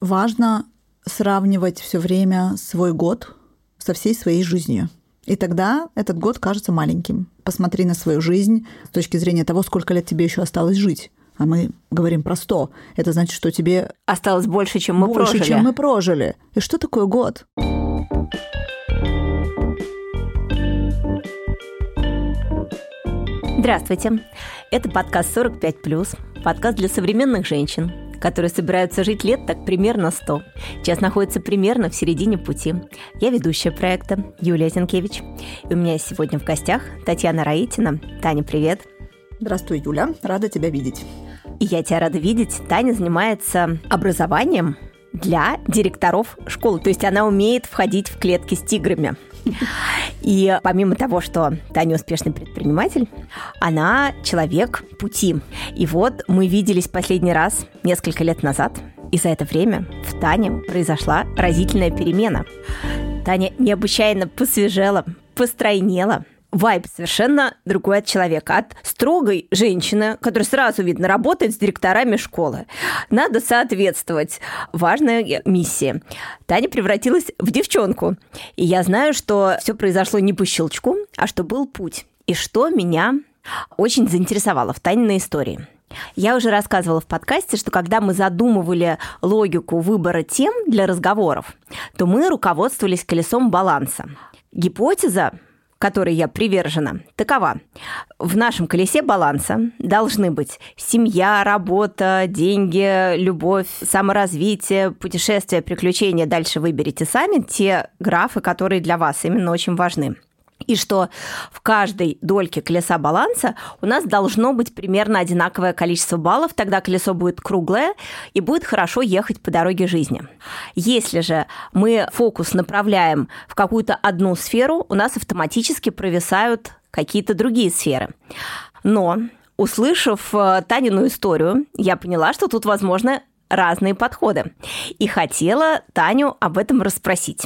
важно сравнивать все время свой год со всей своей жизнью. И тогда этот год кажется маленьким. Посмотри на свою жизнь с точки зрения того, сколько лет тебе еще осталось жить. А мы говорим про 100. Это значит, что тебе осталось больше, чем мы больше, прожили. чем мы прожили. И что такое год? Здравствуйте. Это подкаст 45+, подкаст для современных женщин, которые собираются жить лет так примерно 100. Сейчас находится примерно в середине пути. Я ведущая проекта Юлия Зинкевич. И у меня сегодня в гостях Татьяна Раитина. Таня, привет. Здравствуй, Юля. Рада тебя видеть. И я тебя рада видеть. Таня занимается образованием для директоров школы. То есть она умеет входить в клетки с тиграми. И помимо того, что Таня успешный предприниматель, она человек пути. И вот мы виделись последний раз несколько лет назад, и за это время в Тане произошла разительная перемена. Таня необычайно посвежела, постройнела, вайб совершенно другой от человека. От строгой женщины, которая сразу видно работает с директорами школы. Надо соответствовать. Важная миссия. Таня превратилась в девчонку. И я знаю, что все произошло не по щелчку, а что был путь. И что меня очень заинтересовало в Таниной истории. Я уже рассказывала в подкасте, что когда мы задумывали логику выбора тем для разговоров, то мы руководствовались колесом баланса. Гипотеза которой я привержена, такова. В нашем колесе баланса должны быть семья, работа, деньги, любовь, саморазвитие, путешествия, приключения. Дальше выберите сами те графы, которые для вас именно очень важны и что в каждой дольке колеса баланса у нас должно быть примерно одинаковое количество баллов, тогда колесо будет круглое и будет хорошо ехать по дороге жизни. Если же мы фокус направляем в какую-то одну сферу, у нас автоматически провисают какие-то другие сферы. Но услышав э, Танину историю, я поняла, что тут возможно разные подходы. И хотела Таню об этом расспросить.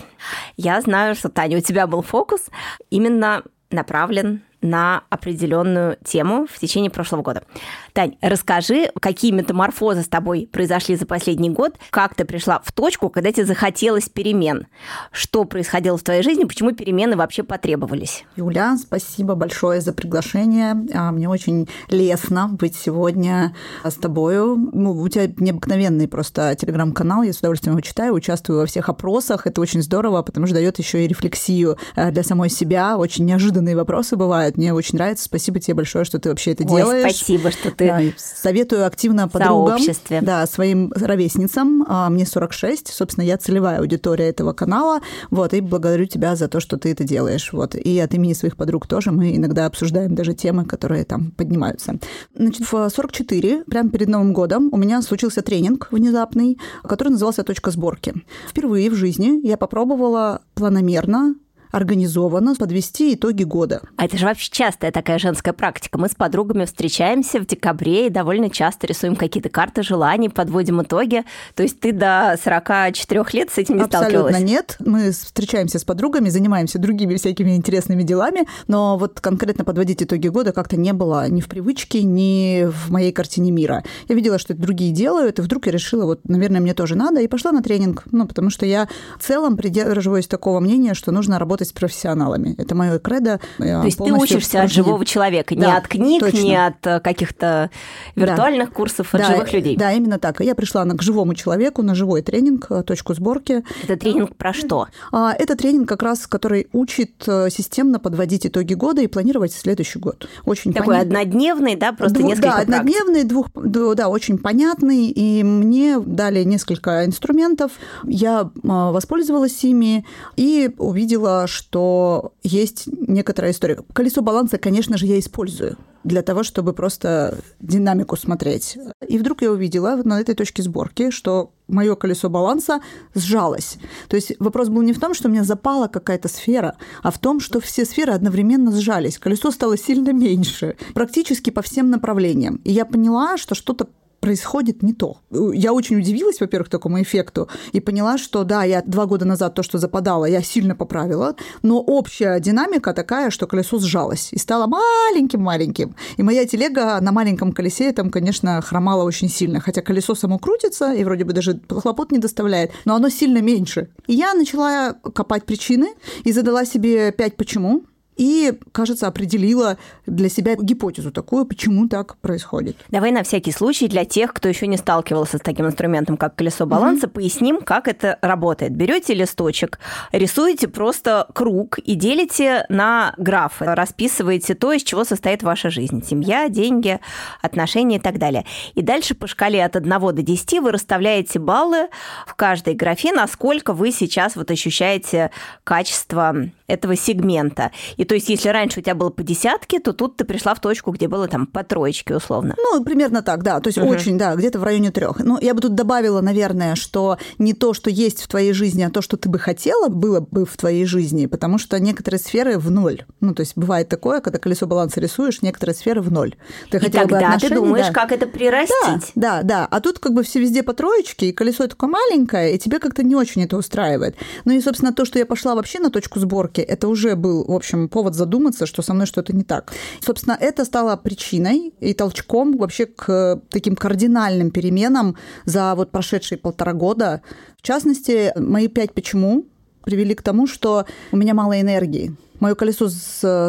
Я знаю, что, Таня, у тебя был фокус именно направлен на определенную тему в течение прошлого года. Тань, расскажи, какие метаморфозы с тобой произошли за последний год, как ты пришла в точку, когда тебе захотелось перемен, что происходило в твоей жизни, почему перемены вообще потребовались? Юля, спасибо большое за приглашение. А, мне очень лестно быть сегодня с тобою. Ну, у тебя необыкновенный просто телеграм-канал, я с удовольствием его читаю, участвую во всех опросах. Это очень здорово, потому что дает еще и рефлексию э, для самой себя. Очень неожиданные вопросы бывают. Мне очень нравится. Спасибо тебе большое, что ты вообще это Ой, делаешь. Спасибо, что ты да, Советую активно подругам, да, своим ровесницам. А, мне 46, собственно, я целевая аудитория этого канала. Вот, и благодарю тебя за то, что ты это делаешь. Вот. И от имени своих подруг тоже мы иногда обсуждаем даже темы, которые там поднимаются. Значит, в 44, прямо перед Новым годом, у меня случился тренинг внезапный, который назывался «Точка сборки». Впервые в жизни я попробовала планомерно организованно подвести итоги года. А это же вообще частая такая женская практика. Мы с подругами встречаемся в декабре и довольно часто рисуем какие-то карты желаний, подводим итоги. То есть ты до 44 лет с этим не Абсолютно сталкивалась? нет. Мы встречаемся с подругами, занимаемся другими всякими интересными делами, но вот конкретно подводить итоги года как-то не было ни в привычке, ни в моей картине мира. Я видела, что это другие делают, и вдруг я решила, вот, наверное, мне тоже надо, и пошла на тренинг. Ну, потому что я в целом придерживаюсь такого мнения, что нужно работать работать с профессионалами. Это мое кредо. То есть ты учишься от живого человека, да, не от книг, точно. не от э, каких-то виртуальных да. курсов, от да, живых людей. Да, именно так. Я пришла на, к живому человеку, на живой тренинг, э, точку сборки. Это тренинг про что? А, это тренинг как раз, который учит э, системно подводить итоги года и планировать следующий год. Очень Такой понят... однодневный, да, просто Двух, несколько Да, практик. однодневный, двух, да, очень понятный, и мне дали несколько инструментов. Я воспользовалась ими и увидела, что есть некоторая история. Колесо баланса, конечно же, я использую для того, чтобы просто динамику смотреть. И вдруг я увидела на этой точке сборки, что мое колесо баланса сжалось. То есть вопрос был не в том, что у меня запала какая-то сфера, а в том, что все сферы одновременно сжались. Колесо стало сильно меньше, практически по всем направлениям. И я поняла, что что-то происходит не то. Я очень удивилась, во-первых, такому эффекту и поняла, что да, я два года назад то, что западало, я сильно поправила, но общая динамика такая, что колесо сжалось и стало маленьким-маленьким. И моя телега на маленьком колесе там, конечно, хромала очень сильно, хотя колесо само крутится и вроде бы даже хлопот не доставляет, но оно сильно меньше. И я начала копать причины и задала себе пять почему и, кажется, определила для себя гипотезу такую, почему так происходит. Давай на всякий случай для тех, кто еще не сталкивался с таким инструментом, как колесо баланса, mm-hmm. поясним, как это работает. Берете листочек, рисуете просто круг и делите на графы, расписываете то, из чего состоит ваша жизнь: семья, деньги, отношения и так далее. И дальше по шкале от 1 до 10 вы расставляете баллы в каждой графе, насколько вы сейчас вот ощущаете качество этого сегмента. И то есть, если раньше у тебя было по десятке, то тут ты пришла в точку, где было там по троечке условно. Ну, примерно так, да. То есть угу. очень, да, где-то в районе трех. Ну, я бы тут добавила, наверное, что не то, что есть в твоей жизни, а то, что ты бы хотела, было бы в твоей жизни, потому что некоторые сферы в ноль. Ну, то есть бывает такое, когда колесо баланса рисуешь, некоторые сферы в ноль. Ты и тогда ты думаешь, да. как это прирастить. Да, да, да. А тут как бы все везде по троечке, и колесо такое маленькое, и тебе как-то не очень это устраивает. Ну и, собственно, то, что я пошла вообще на точку сборки, рамки, это уже был, в общем, повод задуматься, что со мной что-то не так. Собственно, это стало причиной и толчком вообще к таким кардинальным переменам за вот прошедшие полтора года. В частности, мои пять «почему» привели к тому, что у меня мало энергии. Мое колесо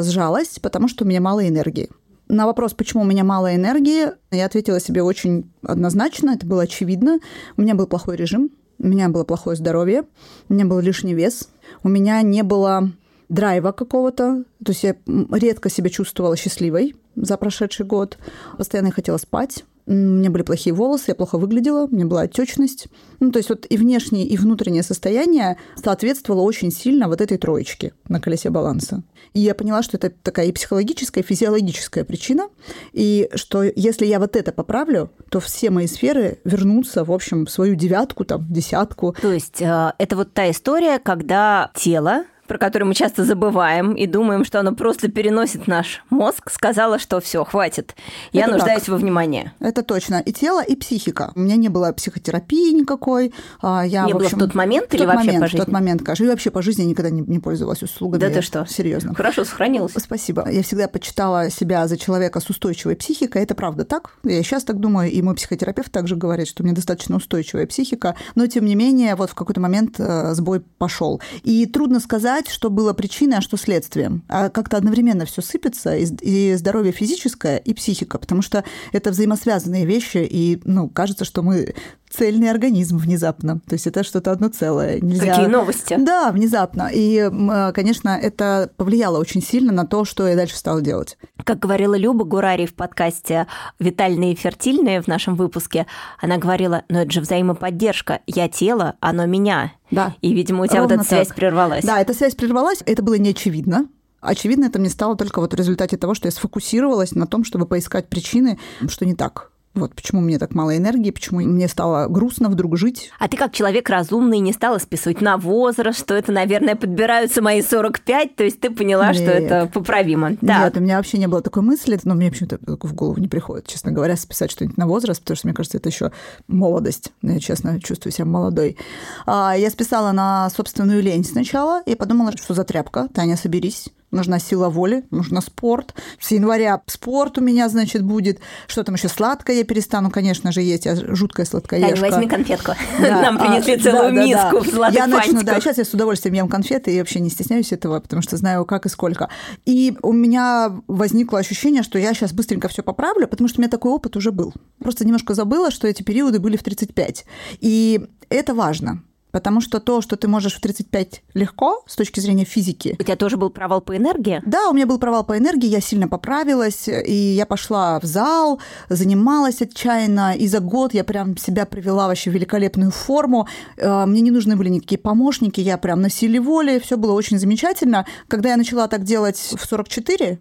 сжалось, потому что у меня мало энергии. На вопрос, почему у меня мало энергии, я ответила себе очень однозначно, это было очевидно. У меня был плохой режим, у меня было плохое здоровье, у меня был лишний вес, у меня не было драйва какого-то. То есть я редко себя чувствовала счастливой за прошедший год. Постоянно хотела спать. У меня были плохие волосы, я плохо выглядела, у меня была отечность. Ну, то есть вот и внешнее, и внутреннее состояние соответствовало очень сильно вот этой троечке на колесе баланса. И я поняла, что это такая и психологическая, и физиологическая причина, и что если я вот это поправлю, то все мои сферы вернутся, в общем, в свою девятку, там, десятку. То есть э, это вот та история, когда тело про которую мы часто забываем и думаем, что оно просто переносит наш мозг, сказала, что все, хватит, я Это нуждаюсь так. во внимании. Это точно. И тело, и психика. У меня не было психотерапии никакой. А, я, не в общем, было в тот момент в или тот вообще момент, по жизни? В тот момент, конечно. И вообще по жизни никогда не, не пользовалась услугами. Да ты что? Серьезно. Хорошо сохранилась. Спасибо. Я всегда почитала себя за человека с устойчивой психикой. Это правда так. Я сейчас так думаю, и мой психотерапевт также говорит, что у меня достаточно устойчивая психика. Но, тем не менее, вот в какой-то момент э, сбой пошел. И трудно сказать, что было причиной, а что следствием. А как-то одновременно все сыпется, и здоровье физическое, и психика, потому что это взаимосвязанные вещи, и ну, кажется, что мы цельный организм внезапно. То есть это что-то одно целое. Нельзя... Какие новости? Да, внезапно. И, конечно, это повлияло очень сильно на то, что я дальше стала делать. Как говорила Люба Гурари в подкасте «Витальные и фертильные» в нашем выпуске, она говорила, ну это же взаимоподдержка. Я тело, оно меня. Да. И, видимо, у тебя Ровно вот эта так. связь прервалась. Да, эта связь прервалась. Это было не очевидно. Очевидно, это мне стало только вот в результате того, что я сфокусировалась на том, чтобы поискать причины, что не так. Вот почему мне так мало энергии, почему мне стало грустно вдруг жить. А ты как человек разумный не стала списывать на возраст, что это, наверное, подбираются мои 45, то есть ты поняла, Нет. что это поправимо. Да. Нет, у меня вообще не было такой мысли, но мне почему-то в голову не приходит, честно говоря, списать что-нибудь на возраст, потому что, мне кажется, это еще молодость. Я, честно, чувствую себя молодой. А, я списала на собственную лень сначала и подумала, что за тряпка, Таня, соберись нужна сила воли, нужно спорт. С января спорт у меня, значит, будет. Что там еще сладкое я перестану, конечно же, есть. Я жуткая сладкоежка. Так, возьми конфетку. Да. Нам принесли а, целую да, миску да, да. Я начну, да, сейчас я с удовольствием ем конфеты и вообще не стесняюсь этого, потому что знаю, как и сколько. И у меня возникло ощущение, что я сейчас быстренько все поправлю, потому что у меня такой опыт уже был. Просто немножко забыла, что эти периоды были в 35. И это важно. Потому что то, что ты можешь в 35 легко с точки зрения физики... У тебя тоже был провал по энергии? Да, у меня был провал по энергии, я сильно поправилась, и я пошла в зал, занималась отчаянно, и за год я прям себя привела вообще в великолепную форму. Э, мне не нужны были никакие помощники, я прям на силе воли, все было очень замечательно. Когда я начала так делать в 44,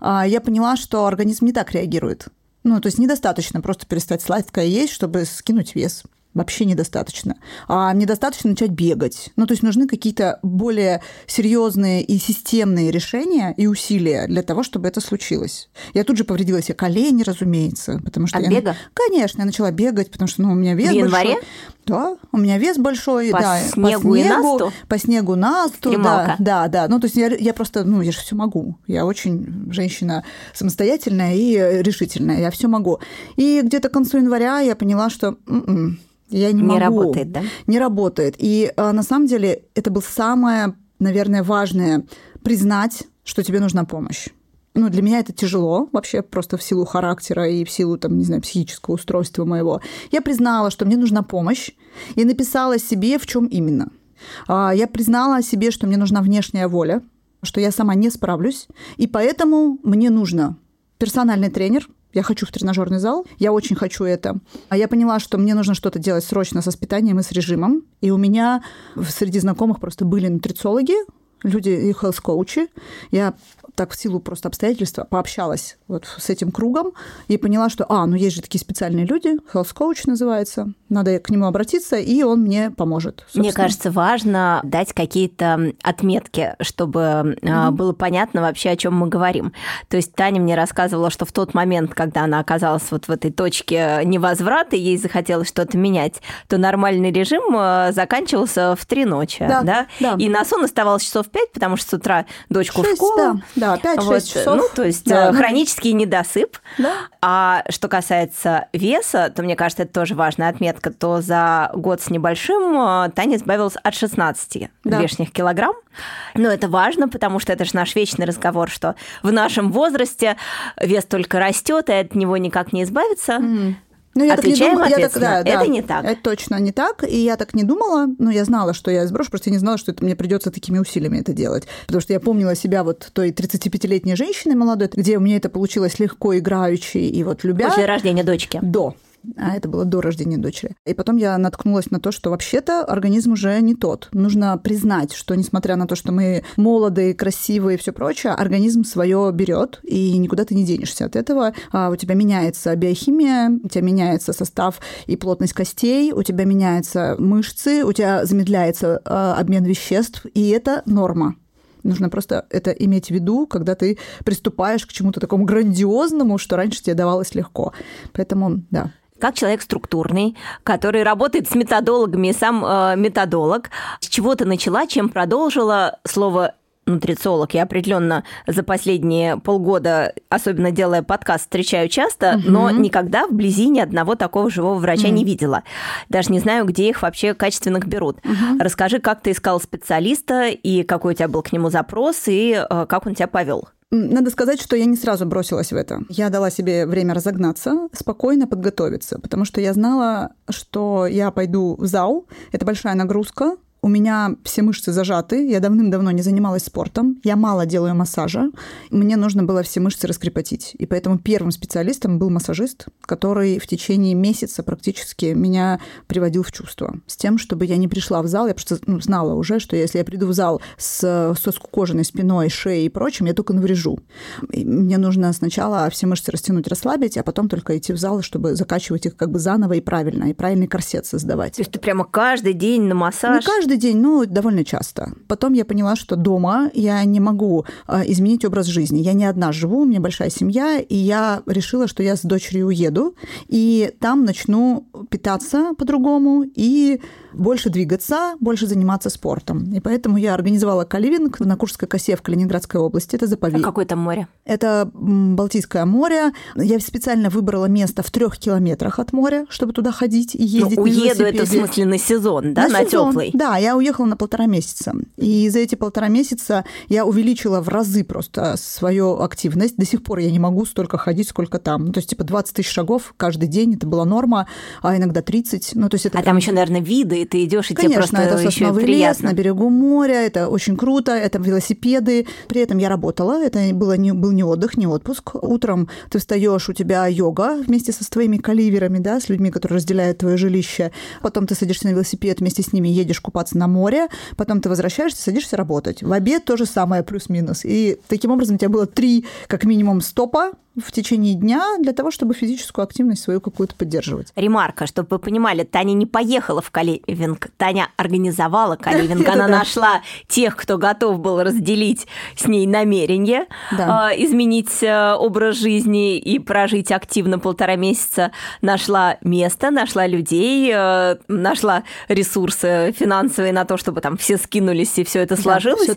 э, я поняла, что организм не так реагирует. Ну, то есть недостаточно просто перестать сладкое есть, чтобы скинуть вес. Вообще недостаточно. А недостаточно начать бегать. Ну, то есть нужны какие-то более серьезные и системные решения и усилия для того, чтобы это случилось. Я тут же повредила себе колени, разумеется, потому что От я... бега? Конечно, я начала бегать, потому что ну, у меня вес В январе? большой. Да, у меня вес большой, По да, снегу по и снегу, насту? по снегу насту, да, Экстремалка. да, да. Ну, то есть я, я просто, ну, я же все могу. Я очень женщина самостоятельная и решительная, я все могу. И где-то к концу января я поняла, что м-м, я не, Не могу. работает, да? Не работает. И а, на самом деле это было самое, наверное, важное признать, что тебе нужна помощь. Ну, для меня это тяжело, вообще просто в силу характера и в силу, там, не знаю, психического устройства моего. Я признала, что мне нужна помощь, и написала себе, в чем именно. А, Я признала себе, что мне нужна внешняя воля, что я сама не справлюсь, и поэтому мне нужно персональный тренер, я хочу в тренажерный зал, я очень хочу это. А я поняла, что мне нужно что-то делать срочно с воспитанием и с режимом. И у меня среди знакомых просто были нутрициологи, люди и health-коучи. Я так в силу просто обстоятельства пообщалась вот с этим кругом и поняла, что, а, ну есть же такие специальные люди, health coach называется, надо к нему обратиться, и он мне поможет. Мне собственно. кажется, важно дать какие-то отметки, чтобы mm-hmm. было понятно вообще, о чем мы говорим. То есть Таня мне рассказывала, что в тот момент, когда она оказалась вот в этой точке невозврата, ей захотелось что-то менять, то нормальный режим э, заканчивался в три ночи, Да, да? да. И на сон оставалось часов пять, потому что с утра дочку в Шесть, школу. да, да, 5-6 Вот, часов. Ну, то есть Да, э, ну, хронический недосып. Да. А что касается веса, то мне кажется, это тоже важная отметка, то за год с небольшим э, Таня избавилась от 16 Да. лишних килограмм. Но это важно, потому что это же наш вечный разговор, что в нашем возрасте вес только растет, и от него никак не избавиться. Ну, я Отвечаем так не думала. Я так, да, да. Это не так. Это точно не так. И я так не думала. Но я знала, что я сброшу, просто я не знала, что это мне придется такими усилиями это делать. Потому что я помнила себя вот той 35-летней женщиной молодой, где у меня это получилось легко играючи и вот любя. После рождения дочки. До. А это было до рождения дочери. И потом я наткнулась на то, что вообще-то организм уже не тот. Нужно признать, что несмотря на то, что мы молодые, красивые и все прочее, организм свое берет, и никуда ты не денешься от этого. А У тебя меняется биохимия, у тебя меняется состав и плотность костей, у тебя меняются мышцы, у тебя замедляется а, обмен веществ, и это норма. Нужно просто это иметь в виду, когда ты приступаешь к чему-то такому грандиозному, что раньше тебе давалось легко. Поэтому, да. Как человек структурный, который работает с методологами и сам э, методолог, с чего ты начала, чем продолжила слово нутрициолог. Я определенно за последние полгода, особенно делая подкаст, встречаю часто, Мгм. но никогда вблизи ни одного такого живого врача Мгм. не видела. Даже не знаю, где их вообще качественных берут. Мгм. Расскажи, как ты искал специалиста, и какой у тебя был к нему запрос, и э, как он тебя повел. Надо сказать, что я не сразу бросилась в это. Я дала себе время разогнаться, спокойно подготовиться, потому что я знала, что я пойду в зал. Это большая нагрузка. У меня все мышцы зажаты, я давным-давно не занималась спортом, я мало делаю массажа, мне нужно было все мышцы раскрепотить. И поэтому первым специалистом был массажист, который в течение месяца практически меня приводил в чувство. С тем, чтобы я не пришла в зал, я просто ну, знала уже, что если я приду в зал с, со скукоженной спиной, шеей и прочим, я только наврежу. И мне нужно сначала все мышцы растянуть, расслабить, а потом только идти в зал, чтобы закачивать их как бы заново и правильно, и правильный корсет создавать. То есть ты прямо каждый день на Не массаж? Каждый день, но довольно часто. Потом я поняла, что дома я не могу а, изменить образ жизни. Я не одна живу, у меня большая семья, и я решила, что я с дочерью уеду, и там начну питаться по-другому и больше двигаться, больше заниматься спортом. И поэтому я организовала каливинг на Куршской косе в Калининградской области. Это А заповедник. какое там море? Это Балтийское море. Я специально выбрала место в трех километрах от моря, чтобы туда ходить и ездить Ну, на уеду это в велосипеде. смысле на сезон, да, На на, сезон. теплый. Да, я уехала на полтора месяца. И за эти полтора месяца я увеличила в разы просто свою активность. До сих пор я не могу столько ходить, сколько там. Ну, то есть, типа, 20 тысяч шагов каждый день, это была норма, а иногда 30. Ну, то есть, это А там еще, наверное, виды, и ты идешь, и Конечно, тебе просто это сосновый лес приятно. на берегу моря, это очень круто, это велосипеды. При этом я работала, это было не, был не отдых, не отпуск. Утром ты встаешь, у тебя йога вместе со своими каливерами, да, с людьми, которые разделяют твое жилище. Потом ты садишься на велосипед, вместе с ними едешь купаться на море, потом ты возвращаешься, садишься работать. В обед то же самое, плюс-минус. И таким образом у тебя было три, как минимум, стопа, в течение дня для того, чтобы физическую активность свою какую-то поддерживать. Ремарка, чтобы вы понимали, Таня не поехала в каливинг, Таня организовала каливинг, она нашла тех, кто готов был разделить с ней намерение, а, изменить э, образ жизни и прожить активно полтора месяца, нашла место, нашла людей, э, нашла ресурсы финансовые на то, чтобы там все скинулись и все это сложилось.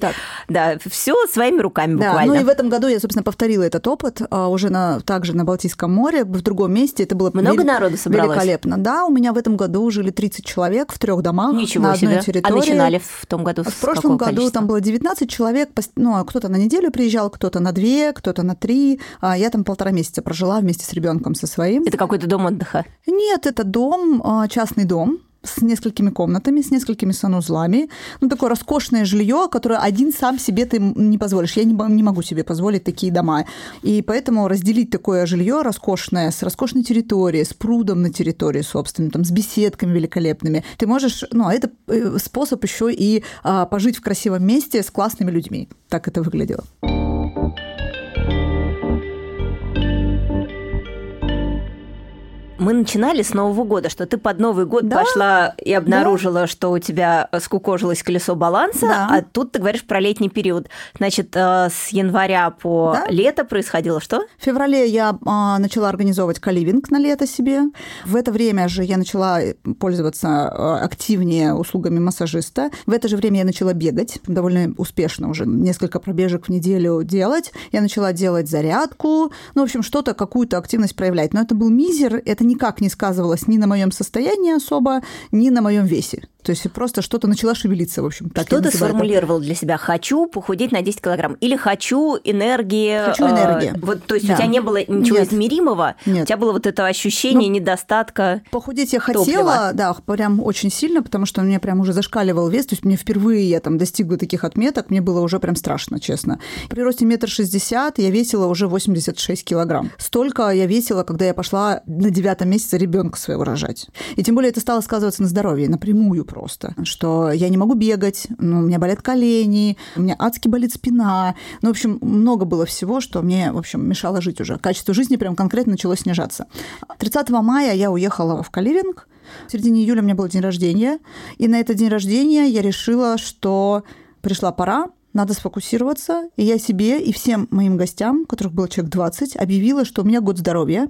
Да, все своими руками буквально. Да, ну и в этом году я, собственно, повторила этот опыт. А, уже на, также на Балтийском море, в другом месте. Это было много вели- народу собралось. Великолепно. Да, у меня в этом году жили 30 человек в трех домах Ничего на одной себе. территории. А начинали в том году? В прошлом году количества? там было 19 человек. Ну, а кто-то на неделю приезжал, кто-то на две, кто-то на три. А я там полтора месяца прожила вместе с ребенком со своим. Это какой-то дом отдыха? Нет, это дом, а, частный дом с несколькими комнатами, с несколькими санузлами. Ну, такое роскошное жилье, которое один сам себе ты не позволишь. Я не, не могу себе позволить такие дома. И поэтому разделить такое жилье роскошное, с роскошной территорией, с прудом на территории, собственно, там, с беседками великолепными, ты можешь, ну, а это э, способ еще и а, пожить в красивом месте с классными людьми. Так это выглядело. Мы начинали с Нового года, что ты под Новый год да? пошла и обнаружила, да. что у тебя скукожилось колесо баланса, да. а тут ты говоришь про летний период. Значит, э, с января по да? лето происходило что? В феврале я а, начала организовывать каливинг на лето себе. В это время же я начала пользоваться э, активнее услугами массажиста. В это же время я начала бегать, довольно успешно уже, несколько пробежек в неделю делать. Я начала делать зарядку, ну, в общем, что-то, какую-то активность проявлять. Но это был мизер, это никак не сказывалось ни на моем состоянии особо, ни на моем весе. То есть просто что-то начала шевелиться, в общем. Так Что ты сформулировал для себя? Хочу похудеть на 10 килограмм. Или хочу энергии. Хочу энергии. Э, вот, то есть да. у тебя не было ничего Нет. измеримого, Нет. у тебя было вот это ощущение ну, недостатка Похудеть я топлива. хотела, да, прям очень сильно, потому что у меня прям уже зашкаливал вес. То есть мне впервые я там достигла таких отметок, мне было уже прям страшно, честно. При росте метр шестьдесят я весила уже 86 килограмм. Столько я весила, когда я пошла на девятом месяце ребенка своего рожать. И тем более это стало сказываться на здоровье, напрямую просто, что я не могу бегать, ну, у меня болят колени, у меня адски болит спина. Ну, в общем, много было всего, что мне, в общем, мешало жить уже. Качество жизни прям конкретно начало снижаться. 30 мая я уехала в Каливинг, в середине июля у меня был день рождения, и на этот день рождения я решила, что пришла пора, надо сфокусироваться. И я себе и всем моим гостям, которых было человек 20, объявила, что у меня год здоровья,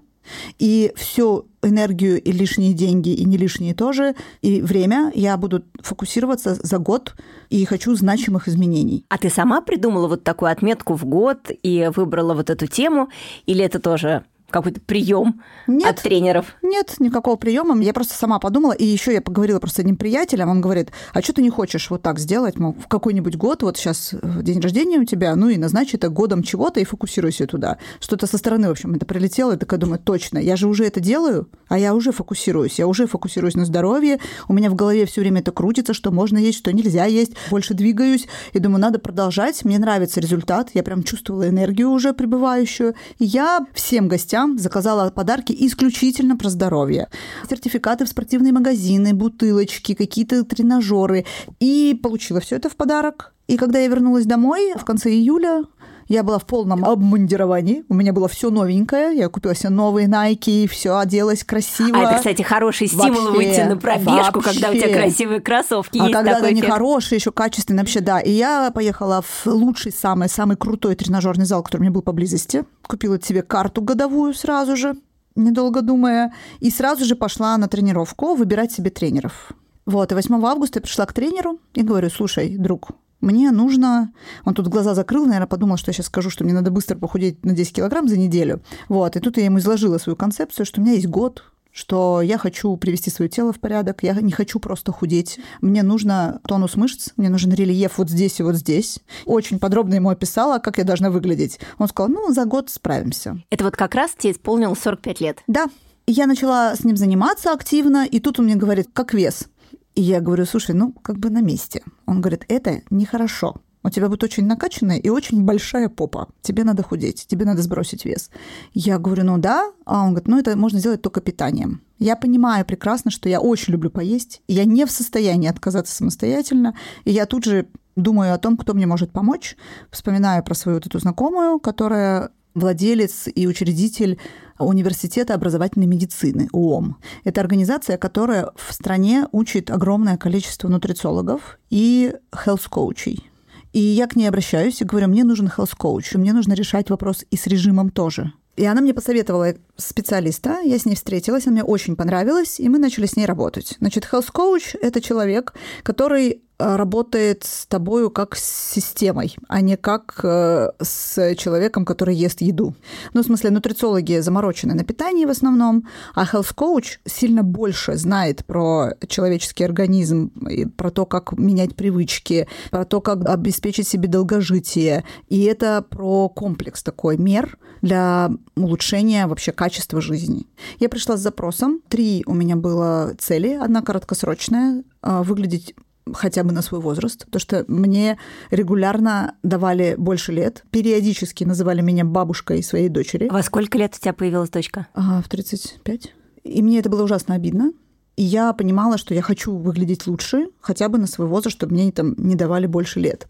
и всю энергию и лишние деньги, и не лишние тоже, и время я буду фокусироваться за год и хочу значимых изменений. А ты сама придумала вот такую отметку в год и выбрала вот эту тему, или это тоже какой-то прием от тренеров? Нет, никакого приема. Я просто сама подумала, и еще я поговорила просто с одним приятелем, он говорит, а что ты не хочешь вот так сделать, мол, в какой-нибудь год, вот сейчас э, день рождения у тебя, ну и назначь это годом чего-то и фокусируйся туда. Что-то со стороны, в общем, это прилетело, и такая думаю, точно, я же уже это делаю, а я уже фокусируюсь, я уже фокусируюсь на здоровье, у меня в голове все время это крутится, что можно есть, что нельзя есть, больше двигаюсь, и думаю, надо продолжать, мне нравится результат, я прям чувствовала энергию уже пребывающую, и я всем гостям гостям заказала подарки исключительно про здоровье. Сертификаты в спортивные магазины, бутылочки, какие-то тренажеры. И получила все это в подарок. И когда я вернулась домой в конце июля, я была в полном обмундировании. У меня было все новенькое. Я купила себе новые Nike, все оделась красиво. А это, кстати, хороший стимул вообще, выйти на пробежку, вообще. когда у тебя красивые кроссовки. А есть когда они эффект. хорошие, еще качественные, вообще, да. И я поехала в лучший, самый, самый крутой тренажерный зал, который у меня был поблизости. Купила себе карту годовую сразу же, недолго думая. И сразу же пошла на тренировку выбирать себе тренеров. Вот, и 8 августа я пришла к тренеру и говорю, слушай, друг, мне нужно... Он тут глаза закрыл, наверное, подумал, что я сейчас скажу, что мне надо быстро похудеть на 10 килограмм за неделю. Вот, и тут я ему изложила свою концепцию, что у меня есть год, что я хочу привести свое тело в порядок, я не хочу просто худеть. Мне нужно тонус мышц, мне нужен рельеф вот здесь и вот здесь. Очень подробно ему описала, как я должна выглядеть. Он сказал, ну, за год справимся. Это вот как раз тебе исполнилось 45 лет? Да. Я начала с ним заниматься активно, и тут он мне говорит, как вес. И я говорю, слушай, ну, как бы на месте. Он говорит, это нехорошо. У тебя будет очень накачанная и очень большая попа. Тебе надо худеть, тебе надо сбросить вес. Я говорю, ну да. А он говорит, ну это можно сделать только питанием. Я понимаю прекрасно, что я очень люблю поесть, я не в состоянии отказаться самостоятельно. И я тут же думаю о том, кто мне может помочь. Вспоминаю про свою вот эту знакомую, которая владелец и учредитель Университета образовательной медицины, УОМ. Это организация, которая в стране учит огромное количество нутрициологов и health-коучей. И я к ней обращаюсь и говорю, мне нужен health-коуч, мне нужно решать вопрос и с режимом тоже. И она мне посоветовала специалиста, я с ней встретилась, она мне очень понравилась, и мы начали с ней работать. Значит, health coach – это человек, который работает с тобою как с системой, а не как э, с человеком, который ест еду. Ну, в смысле, нутрициологи заморочены на питании в основном, а health coach сильно больше знает про человеческий организм, про то, как менять привычки, про то, как обеспечить себе долгожитие. И это про комплекс такой мер для улучшения вообще качества жизни. Я пришла с запросом. Три у меня было цели. Одна короткосрочная а, – выглядеть хотя бы на свой возраст, потому что мне регулярно давали больше лет, периодически называли меня бабушкой своей дочери. Во сколько лет у тебя появилась дочка? А, в 35. И мне это было ужасно обидно. И я понимала, что я хочу выглядеть лучше, хотя бы на свой возраст, чтобы мне там не давали больше лет.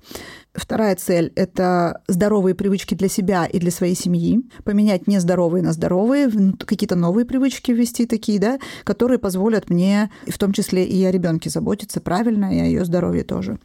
Вторая цель – это здоровые привычки для себя и для своей семьи. Поменять нездоровые на здоровые, какие-то новые привычки ввести такие, да, которые позволят мне, в том числе и о ребенке заботиться правильно, и о ее здоровье тоже.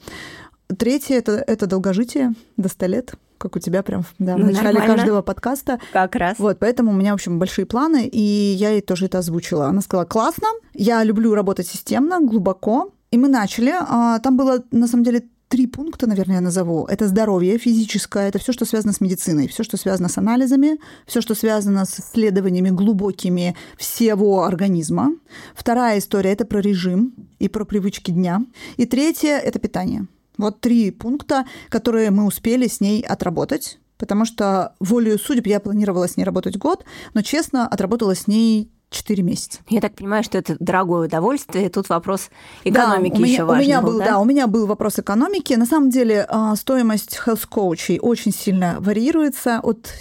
Третье это, – это долгожитие до 100 лет как у тебя прям да, в начале Нормально. каждого подкаста. Как раз. Вот, поэтому у меня, в общем, большие планы, и я ей тоже это озвучила. Она сказала, классно, я люблю работать системно, глубоко. И мы начали. А, там было, на самом деле, три пункта, наверное, я назову. Это здоровье физическое, это все, что связано с медициной, все, что связано с анализами, все, что связано с исследованиями глубокими всего организма. Вторая история – это про режим и про привычки дня. И третье – это питание. Вот три пункта, которые мы успели с ней отработать потому что волею судеб я планировала с ней работать год, но, честно, отработала с ней 4 месяца. Я так понимаю, что это дорогое удовольствие. Тут вопрос экономики да, еще важный. У меня был, был да? да, у меня был вопрос экономики. На самом деле а, стоимость health коучей очень сильно варьируется от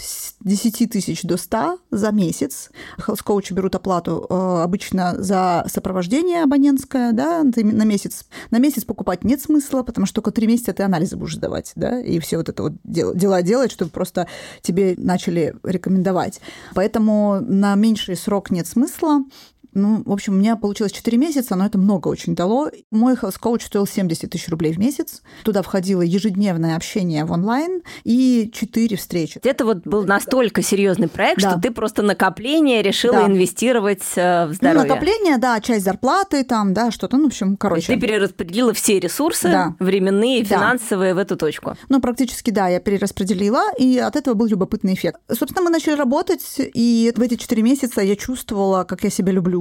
10 тысяч до 100 за месяц. Health коучи берут оплату а, обычно за сопровождение абонентское, да, на месяц. На месяц покупать нет смысла, потому что только 3 месяца ты анализы будешь сдавать, да, и все вот это вот дела делать, чтобы просто тебе начали рекомендовать. Поэтому на меньший срок нет смысла смысла. Ну, в общем, у меня получилось 4 месяца, но это много очень дало. Мой health стоил 70 тысяч рублей в месяц. Туда входило ежедневное общение в онлайн и 4 встречи. Это вот был настолько серьезный проект, да. что ты просто накопление решила да. инвестировать э, в здоровье. Ну, накопление, да, часть зарплаты там, да, что-то, ну, в общем, короче. Ты перераспределила все ресурсы, да. временные, финансовые, да. в эту точку. Ну, практически, да, я перераспределила, и от этого был любопытный эффект. Собственно, мы начали работать, и в эти 4 месяца я чувствовала, как я себя люблю,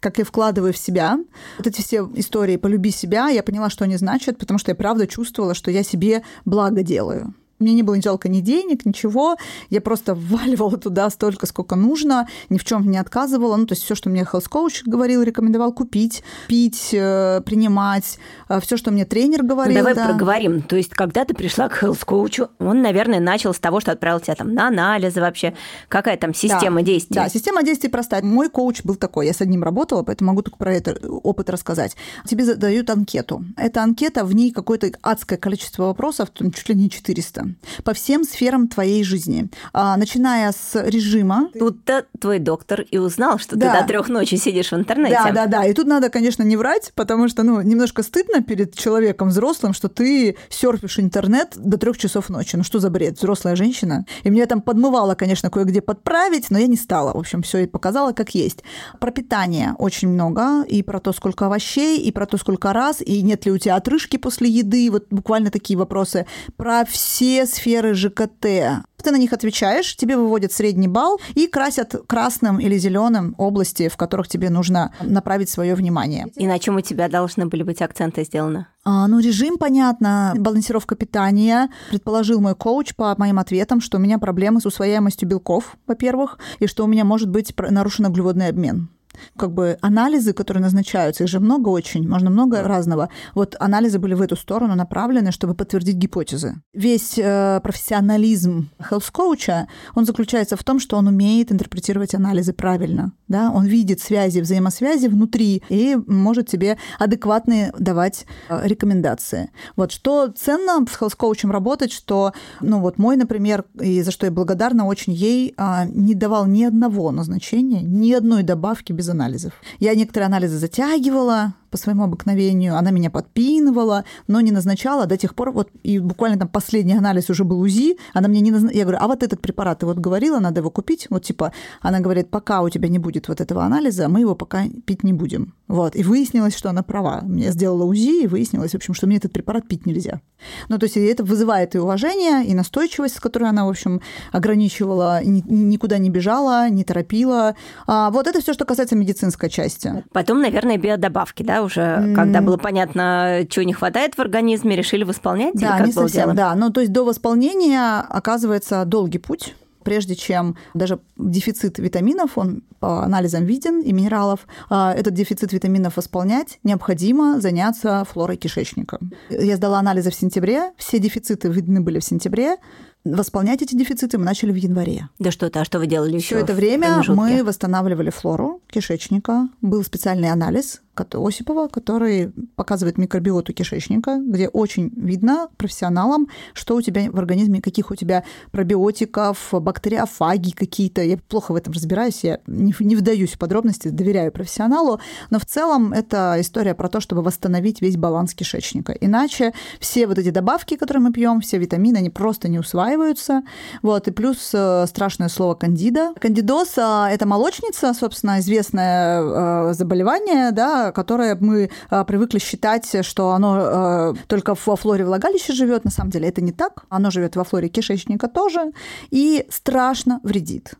как я вкладываю в себя. Вот эти все истории «полюби себя», я поняла, что они значат, потому что я правда чувствовала, что я себе благо делаю. Мне не было ни жалко ни денег, ничего. Я просто вваливала туда столько, сколько нужно, ни в чем не отказывала. Ну, то есть все, что мне health coach говорил, рекомендовал купить, пить, э, принимать, э, все, что мне тренер ну, говорил. Ну, давай да. проговорим. То есть, когда ты пришла к health coach, он, наверное, начал с того, что отправил тебя там на анализы вообще. Какая там система да, действий? Да, система действий простая. Мой коуч был такой. Я с одним работала, поэтому могу только про это опыт рассказать. Тебе задают анкету. Эта анкета, в ней какое-то адское количество вопросов, чуть ли не 400 по всем сферам твоей жизни, а, начиная с режима. Тут-то твой доктор и узнал, что да. ты до трех ночи сидишь в интернете. Да, да, да. И тут надо, конечно, не врать, потому что, ну, немножко стыдно перед человеком взрослым, что ты серфишь интернет до трех часов ночи. Ну что за бред? Взрослая женщина. И меня там подмывало, конечно, кое-где подправить, но я не стала. В общем, все и показала, как есть. Про питание очень много, и про то, сколько овощей, и про то, сколько раз, и нет ли у тебя отрыжки после еды, вот буквально такие вопросы. Про все сферы ЖКТ. Ты на них отвечаешь, тебе выводят средний балл и красят красным или зеленым области, в которых тебе нужно направить свое внимание. И на чем у тебя должны были быть акценты сделаны? А, ну, режим, понятно, балансировка питания. Предположил мой коуч по моим ответам, что у меня проблемы с усвояемостью белков, во-первых, и что у меня может быть нарушен углеводный обмен. Как бы анализы, которые назначаются, их же много очень, можно много разного. Вот анализы были в эту сторону направлены, чтобы подтвердить гипотезы. Весь э, профессионализм health коуча он заключается в том, что он умеет интерпретировать анализы правильно. Да? Он видит связи, взаимосвязи внутри и может тебе адекватные давать э, рекомендации. Вот что ценно с health коучем работать, что, ну вот мой, например, и за что я благодарна очень ей, а, не давал ни одного назначения, ни одной добавки без анализов. Я некоторые анализы затягивала, по своему обыкновению. Она меня подпинывала, но не назначала до тех пор, вот и буквально там последний анализ уже был УЗИ, она мне не назначала. Я говорю, а вот этот препарат ты вот говорила, надо его купить. Вот типа, она говорит, пока у тебя не будет вот этого анализа, мы его пока пить не будем. Вот. И выяснилось, что она права. Я сделала УЗИ, и выяснилось, в общем, что мне этот препарат пить нельзя. Ну, то есть это вызывает и уважение, и настойчивость, с которой она, в общем, ограничивала, никуда не бежала, не торопила. А вот это все, что касается медицинской части. Потом, наверное, биодобавки, да, уже, mm. когда было понятно, чего не хватает в организме, решили восполнять? Да, не совсем, дело? да. Ну, то есть до восполнения оказывается долгий путь прежде чем даже дефицит витаминов, он по анализам виден, и минералов, а, этот дефицит витаминов восполнять, необходимо заняться флорой кишечника. Я сдала анализы в сентябре, все дефициты видны были в сентябре, восполнять эти дефициты мы начали в январе. Да что-то, а что вы делали еще? Все это время мы восстанавливали флору кишечника. Был специальный анализ Осипова, который показывает микробиоту кишечника, где очень видно профессионалам, что у тебя в организме, каких у тебя пробиотиков, бактериофаги какие-то. Я плохо в этом разбираюсь, я не, вдаюсь в подробности, доверяю профессионалу, но в целом это история про то, чтобы восстановить весь баланс кишечника. Иначе все вот эти добавки, которые мы пьем, все витамины, они просто не усваиваются. Вот, и плюс э, страшное слово кандида. Кандидоз – это молочница, собственно, известное э, заболевание, да, которое мы э, привыкли считать, что оно только во флоре влагалища живет. На самом деле это не так. Оно живет во флоре кишечника тоже и страшно вредит.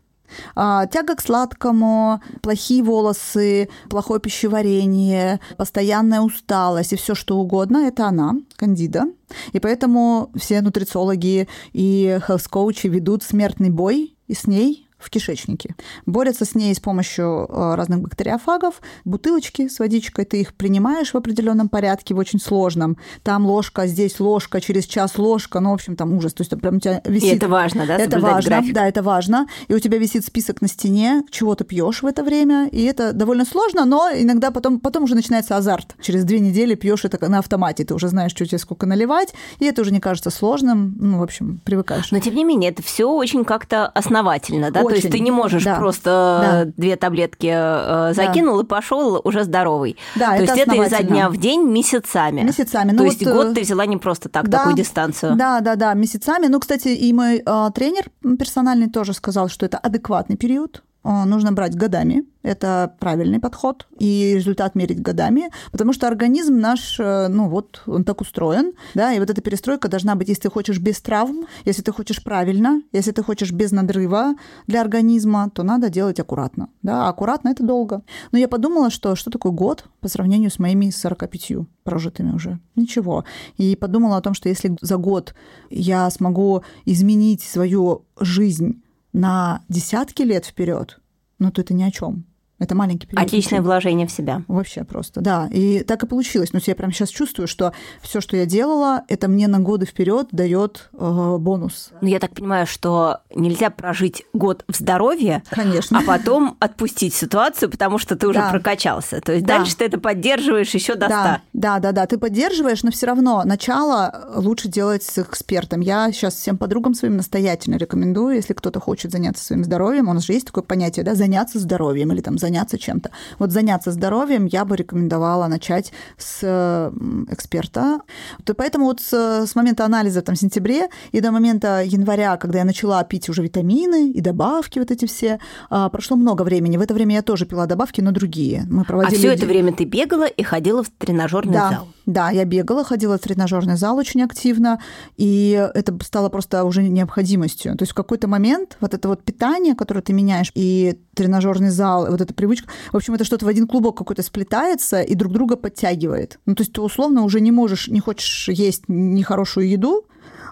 А, тяга к сладкому, плохие волосы, плохое пищеварение, постоянная усталость и все что угодно – это она, кандида. И поэтому все нутрициологи и хелс-коучи ведут смертный бой и с ней в кишечнике. Борются с ней с помощью э, разных бактериофагов, бутылочки с водичкой, ты их принимаешь в определенном порядке, в очень сложном. Там ложка, здесь ложка, через час ложка, ну, в общем, там ужас. То есть прям у тебя висит... И это важно, да? Это важно, график. да, это важно. И у тебя висит список на стене, чего ты пьешь в это время, и это довольно сложно, но иногда потом, потом уже начинается азарт. Через две недели пьешь это на автомате, ты уже знаешь, что тебе сколько наливать, и это уже не кажется сложным, ну, в общем, привыкаешь. Но, тем не менее, это все очень как-то основательно, да? Очень. То есть ты не можешь да. просто да. две таблетки э, закинул да. и пошел уже здоровый. Да, То это есть это изо дня в день месяцами. Месяцами. То ну, есть вот, год ты взяла не просто так, да, такую дистанцию. Да, да, да, месяцами. Ну, кстати, и мой э, тренер персональный тоже сказал, что это адекватный период. Э, нужно брать годами. Это правильный подход. И результат мерить годами. Потому что организм наш, э, ну вот, он так устроен. Да, и вот эта перестройка должна быть, если ты хочешь без травм, если ты хочешь правильно, если ты хочешь без надрыва для организма, то надо делать аккуратно. Да, аккуратно это долго. Но я подумала, что что такое год по сравнению с моими 45 прожитыми уже? Ничего. И подумала о том, что если за год я смогу изменить свою жизнь на десятки лет вперед, ну то это ни о чем. Это маленький период. Отличное вложение в себя. Вообще просто, да. И так и получилось. Но я прямо сейчас чувствую, что все, что я делала, это мне на годы вперед дает э, бонус. Ну, я так понимаю, что нельзя прожить год в здоровье, Конечно. а потом отпустить ситуацию, потому что ты уже да. прокачался. То есть да. дальше ты это поддерживаешь еще до 100. Да, да, да, да. Ты поддерживаешь, но все равно начало лучше делать с экспертом. Я сейчас всем подругам своим настоятельно рекомендую, если кто-то хочет заняться своим здоровьем, у нас же есть такое понятие, да, заняться здоровьем или там заняться чем-то. Вот заняться здоровьем я бы рекомендовала начать с эксперта. То поэтому вот с, с момента анализа там, в сентябре и до момента января, когда я начала пить уже витамины и добавки вот эти все, а, прошло много времени. В это время я тоже пила добавки, но другие. Мы проводили... А все это время ты бегала и ходила в тренажерный да, зал? Да, я бегала, ходила в тренажерный зал очень активно, и это стало просто уже необходимостью. То есть в какой-то момент вот это вот питание, которое ты меняешь, и тренажерный зал, вот эта привычка, в общем, это что-то в один клубок какой-то сплетается и друг друга подтягивает. Ну, то есть ты условно уже не можешь, не хочешь есть нехорошую еду,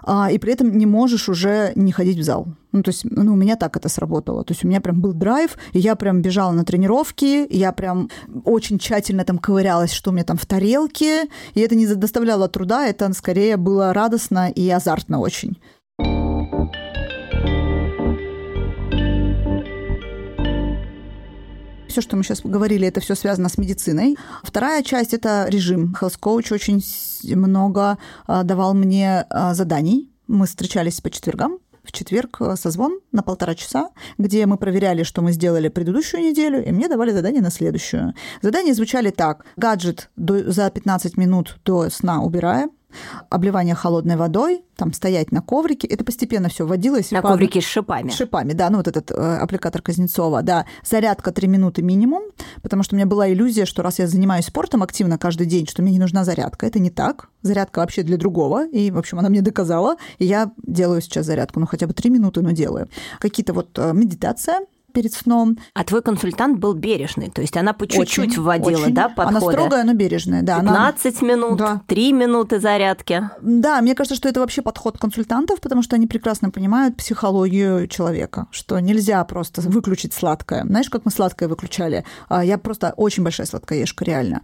а, и при этом не можешь уже не ходить в зал. Ну, то есть, ну, у меня так это сработало. То есть у меня прям был драйв, и я прям бежала на тренировки, я прям очень тщательно там ковырялась, что у меня там в тарелке, и это не доставляло труда, это скорее было радостно и азартно очень. Все, что мы сейчас говорили, это все связано с медициной. Вторая часть – это режим. Health Coach очень много а, давал мне а, заданий. Мы встречались по четвергам, в четверг а, созвон на полтора часа, где мы проверяли, что мы сделали предыдущую неделю, и мне давали задание на следующую. Задания звучали так. Гаджет за 15 минут до сна убираем, обливание холодной водой, там стоять на коврике. Это постепенно все вводилось. На по... коврике с шипами. С шипами, да, ну вот этот э, аппликатор Кузнецова, да. Зарядка 3 минуты минимум, потому что у меня была иллюзия, что раз я занимаюсь спортом активно каждый день, что мне не нужна зарядка. Это не так. Зарядка вообще для другого. И, в общем, она мне доказала. И я делаю сейчас зарядку, ну хотя бы 3 минуты, но делаю. Какие-то вот э, медитация, перед сном. А твой консультант был бережный, то есть она по чуть-чуть очень, вводила, очень. да, подходы? Она строгая, но бережная, да. 15 она... минут, да. 3 минуты зарядки. Да, мне кажется, что это вообще подход консультантов, потому что они прекрасно понимают психологию человека, что нельзя просто выключить сладкое. Знаешь, как мы сладкое выключали? А, я просто очень большая сладкоежка, реально.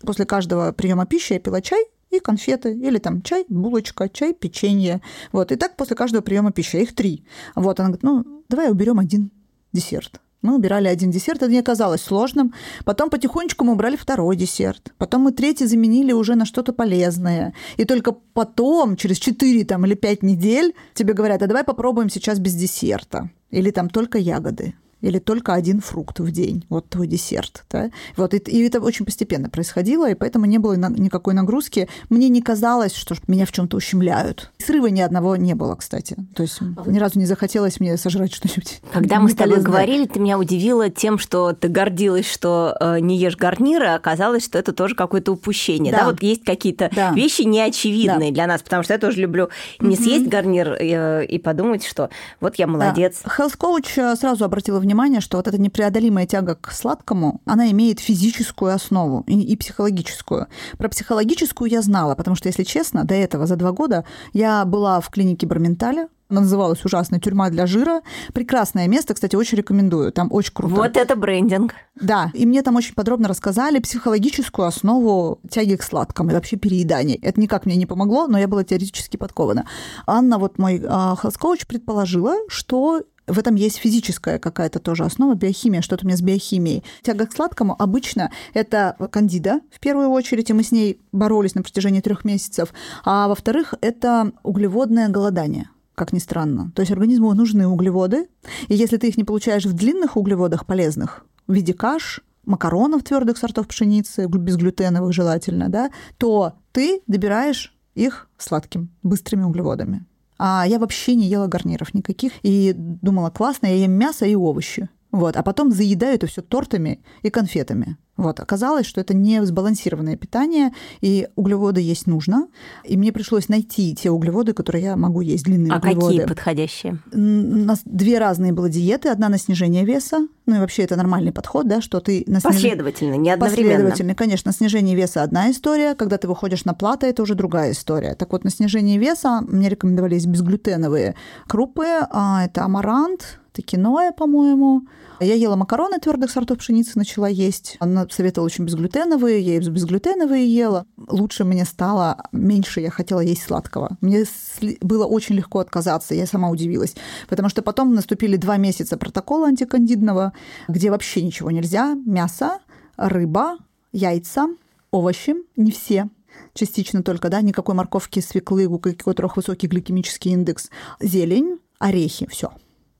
После каждого приема пищи я пила чай, и конфеты, или там чай, булочка, чай, печенье. Вот. И так после каждого приема пищи. Их три. Вот. Она говорит, ну, давай уберем один десерт. Мы убирали один десерт, это не оказалось сложным. Потом потихонечку мы убрали второй десерт. Потом мы третий заменили уже на что-то полезное. И только потом, через 4 там, или 5 недель, тебе говорят, а давай попробуем сейчас без десерта. Или там только ягоды или только один фрукт в день, вот твой десерт. Да? Вот, и, и это очень постепенно происходило, и поэтому не было никакой нагрузки. Мне не казалось, что меня в чем то ущемляют. Срыва ни одного не было, кстати. То есть ни разу не захотелось мне сожрать что-нибудь. Когда мы с тобой говорили, ты меня удивила тем, что ты гордилась, что э, не ешь гарниры, а оказалось, что это тоже какое-то упущение. Да, да? вот есть какие-то да. вещи неочевидные да. для нас, потому что я тоже люблю не съесть гарнир и, э, и подумать, что вот я молодец. Да. Health Coach э, сразу обратила внимание внимание, что вот эта непреодолимая тяга к сладкому, она имеет физическую основу и, и психологическую. Про психологическую я знала, потому что, если честно, до этого, за два года, я была в клинике Барменталя, она называлась ужасно «Тюрьма для жира». Прекрасное место, кстати, очень рекомендую. Там очень круто. Вот это брендинг. Да, и мне там очень подробно рассказали психологическую основу тяги к сладкому и вообще переедания. Это никак мне не помогло, но я была теоретически подкована. Анна, вот мой э, health предположила, что в этом есть физическая какая-то тоже основа, биохимия, что-то у меня с биохимией. Тяга к сладкому обычно это кандида, в первую очередь, и мы с ней боролись на протяжении трех месяцев. А во-вторых, это углеводное голодание как ни странно. То есть организму нужны углеводы, и если ты их не получаешь в длинных углеводах полезных, в виде каш, макаронов твердых сортов пшеницы, безглютеновых желательно, да, то ты добираешь их сладким, быстрыми углеводами. А я вообще не ела гарниров никаких. И думала, классно, я ем мясо и овощи. Вот. А потом заедаю это все тортами и конфетами. Вот, оказалось, что это не сбалансированное питание, и углеводы есть нужно. И мне пришлось найти те углеводы, которые я могу есть, длинные а углеводы. А какие подходящие? У нас две разные были диеты. Одна на снижение веса, ну и вообще это нормальный подход, да, что ты на сниж... Последовательно, не одновременно. Последовательно, конечно. Снижение веса одна история, когда ты выходишь на плато, это уже другая история. Так вот, на снижение веса мне рекомендовались безглютеновые крупы, а это амарант, это киноя, по-моему, я ела макароны твердых сортов пшеницы, начала есть. Она советовала очень безглютеновые, я и безглютеновые ела. Лучше мне стало, меньше я хотела есть сладкого. Мне было очень легко отказаться, я сама удивилась. Потому что потом наступили два месяца протокола антикандидного, где вообще ничего нельзя. Мясо, рыба, яйца, овощи, не все, частично только, да, никакой морковки, свеклы, которых высокий гликемический индекс, зелень, орехи, все.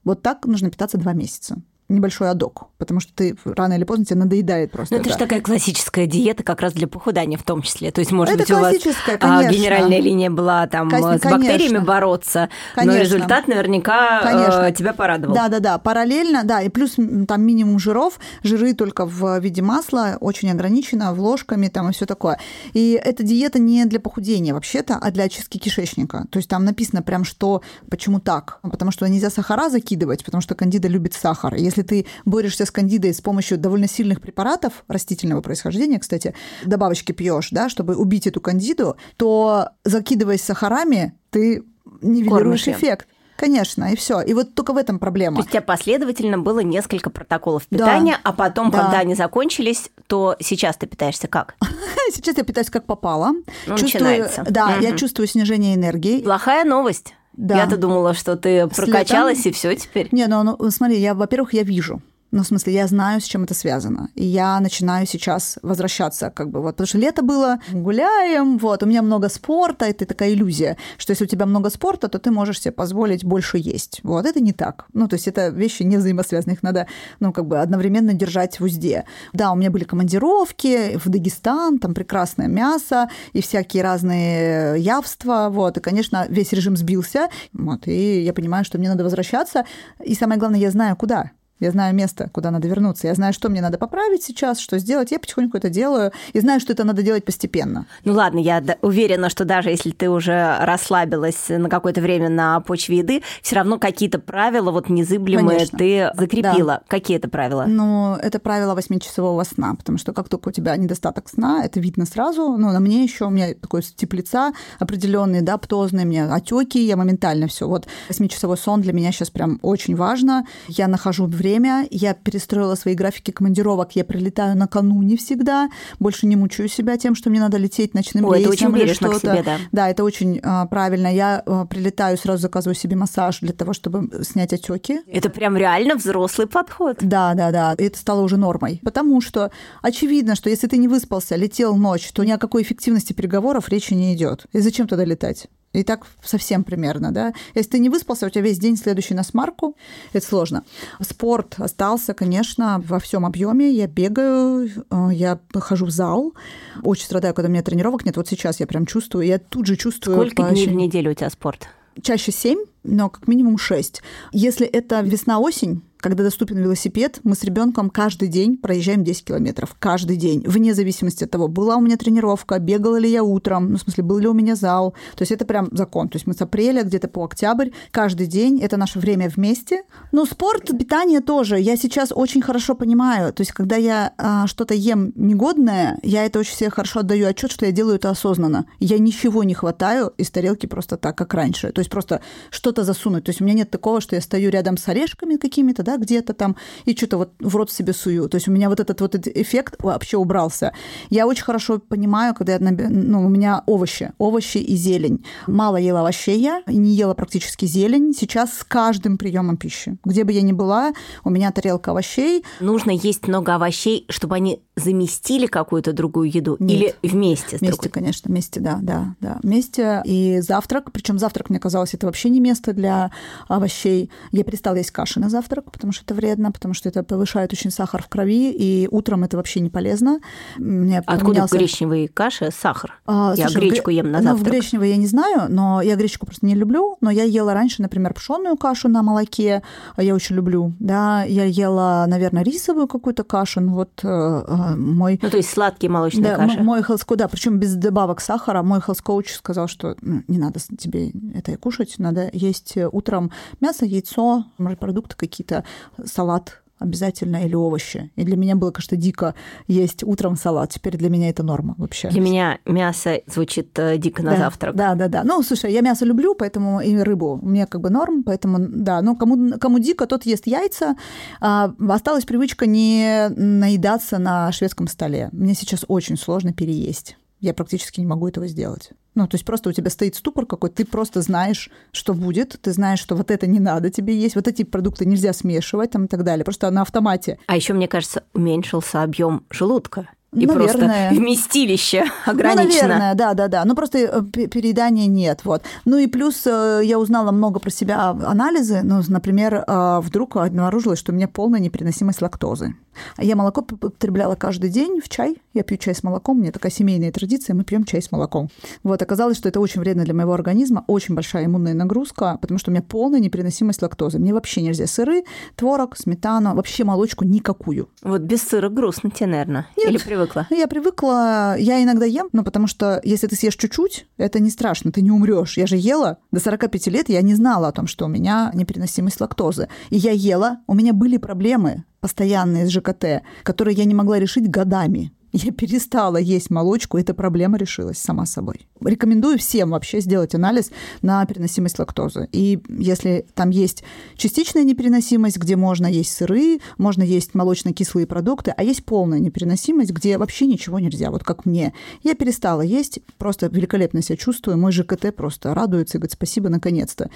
Вот так нужно питаться два месяца небольшой адок, потому что ты рано или поздно тебе надоедает просто. Ну, это, это же такая классическая диета как раз для похудания в том числе. То есть, может это быть, у вас а, генеральная линия была там конечно, с бактериями бороться, конечно. но результат наверняка э, конечно. тебя порадовал. Да-да-да, параллельно, да, и плюс там минимум жиров, жиры только в виде масла, очень ограничено, в ложками там и все такое. И эта диета не для похудения вообще-то, а для очистки кишечника. То есть там написано прям, что почему так. Потому что нельзя сахара закидывать, потому что кандида любит сахар. Если если ты борешься с кандидой с помощью довольно сильных препаратов растительного происхождения, кстати, добавочки пьешь, да, чтобы убить эту кандиду, то закидываясь сахарами, ты нивелируешь Кормишь эффект. Конечно, и все. И вот только в этом То проблема. есть у тебя последовательно было несколько протоколов питания, а потом, Да. когда они закончились, то сейчас ты питаешься как? Сейчас я питаюсь как попало. Ну, начинается. да, я чувствую снижение энергии. Плохая новость. Да. Я-то думала, что ты прокачалась и все теперь. Не, ну, ну, смотри, я, во-первых, я вижу. Ну, в смысле, я знаю, с чем это связано. И я начинаю сейчас возвращаться, как бы, вот, потому что лето было, гуляем, вот, у меня много спорта, это такая иллюзия, что если у тебя много спорта, то ты можешь себе позволить больше есть. Вот, это не так. Ну, то есть это вещи не взаимосвязаны, их надо, ну, как бы одновременно держать в узде. Да, у меня были командировки в Дагестан, там прекрасное мясо и всякие разные явства, вот, и, конечно, весь режим сбился, вот, и я понимаю, что мне надо возвращаться, и самое главное, я знаю, куда. Я знаю место, куда надо вернуться. Я знаю, что мне надо поправить сейчас, что сделать. Я потихоньку это делаю. И знаю, что это надо делать постепенно. Ну ладно, я уверена, что даже если ты уже расслабилась на какое-то время на почве еды, все равно какие-то правила вот незыблемые Конечно. ты закрепила. Какие это правила? Но это правило восьмичасового сна, потому что как только у тебя недостаток сна, это видно сразу. Ну, на мне еще у меня такой тип лица определенный, да, птозный, мне отеки, я моментально все. Вот восьмичасовой сон для меня сейчас прям очень важно. Я нахожу время, я перестроила свои графики командировок, я прилетаю накануне всегда, больше не мучаю себя тем, что мне надо лететь ночным Ой, это рейсом очень или что-то. себе, да. Да, это очень а, правильно. Я а, прилетаю, сразу заказываю себе массаж для того, чтобы снять отеки. Это прям реально взрослый подход. Да, да, да. Это стало уже нормой. Потому что очевидно, что если ты не выспался, летел ночь, то ни о какой эффективности переговоров речи не идет. И зачем тогда летать? И так совсем примерно, да. Если ты не выспался, у тебя весь день следующий на смарку, это сложно. Спорт остался, конечно, во всем объеме. Я бегаю, э, я хожу в зал. Очень страдаю, когда у меня тренировок нет. Вот сейчас я прям чувствую, я тут же чувствую... Сколько по дней в неделю у тебя спорт? чаще 7, но как минимум 6. Если это весна-осень, когда доступен велосипед, мы с ребенком каждый день проезжаем 10 километров. Каждый день. Вне зависимости от того, была у меня тренировка, бегала ли я утром, ну, в смысле, был ли у меня зал. То есть это прям закон. То есть мы с апреля где-то по октябрь каждый день. Это наше время вместе. Ну, спорт, питание тоже. Я сейчас очень хорошо понимаю. То есть когда я а, что-то ем негодное, я это очень себе хорошо отдаю отчет, что я делаю это осознанно. Я ничего не хватаю из тарелки просто так, как раньше. То есть просто что-то засунуть. То есть у меня нет такого, что я стою рядом с орешками какими-то, да, где-то там, и что-то вот в рот себе сую. То есть у меня вот этот вот эффект вообще убрался. Я очень хорошо понимаю, когда я, ну, у меня овощи, овощи и зелень. Мало ела овощей я, не ела практически зелень. Сейчас с каждым приемом пищи. Где бы я ни была, у меня тарелка овощей. Нужно есть много овощей, чтобы они заместили какую-то другую еду? Нет. Или вместе Вместе, другой? конечно, вместе, да, да, да. Вместе. И завтрак, причем завтрак, мне казалось, это вообще не место для овощей. Я перестала есть каши на завтрак, потому что это вредно, потому что это повышает очень сахар в крови, и утром это вообще не полезно. Мне Откуда в поменялся- гречневой каше сахар? А, Я слушай, гречку гре- ем на ну, в завтрак. гречневой я не знаю, но я гречку просто не люблю. Но я ела раньше, например, пшенную кашу на молоке, а я очень люблю. Да, я ела, наверное, рисовую какую-то кашу. Ну, вот э, э, мой Ну, то есть сладкие молочные да, каши. мой coach, да, причем без добавок сахара. Мой coach сказал, что ну, не надо тебе это кушать, надо есть э, утром мясо, яйцо, морепродукты какие-то, салат обязательно или овощи. И для меня было, конечно, дико есть утром салат. Теперь для меня это норма вообще. Для меня мясо звучит э, дико на да, завтрак. Да, да, да. Ну, слушай, я мясо люблю, поэтому и рыбу. Мне как бы норм, поэтому да. Ну, кому, кому дико, тот ест яйца. А, осталась привычка не наедаться на шведском столе. Мне сейчас очень сложно переесть. Я практически не могу этого сделать. Ну, то есть просто у тебя стоит ступор какой, ты просто знаешь, что будет, ты знаешь, что вот это не надо тебе есть, вот эти продукты нельзя смешивать там и так далее. Просто на автомате. А еще, мне кажется, уменьшился объем желудка. И Наверное. просто вместилище Ну, ограничено. наверное, да, да, да. Ну, просто э, пе- переедания нет, вот. Ну и плюс э, я узнала много про себя анализы. Ну, например, э, вдруг обнаружилось, что у меня полная непереносимость лактозы. Я молоко потребляла каждый день в чай. Я пью чай с молоком. У меня такая семейная традиция, мы пьем чай с молоком. Вот, оказалось, что это очень вредно для моего организма, очень большая иммунная нагрузка, потому что у меня полная непереносимость лактозы. Мне вообще нельзя сыры, творог, сметану, вообще молочку никакую. Вот без сыра грустно тебе, наверное. Нет. Или привыкла? Я привыкла, я иногда ем, ну, потому что если ты съешь чуть-чуть, это не страшно, ты не умрешь. Я же ела до 45 лет, я не знала о том, что у меня непереносимость лактозы. И я ела, у меня были проблемы постоянные с ЖКТ, которые я не могла решить годами. Я перестала есть молочку, эта проблема решилась сама собой. Рекомендую всем вообще сделать анализ на переносимость лактозы. И если там есть частичная непереносимость, где можно есть сыры, можно есть молочно-кислые продукты, а есть полная непереносимость, где вообще ничего нельзя, вот как мне. Я перестала есть, просто великолепно себя чувствую, мой ЖКТ просто радуется и говорит спасибо наконец-то.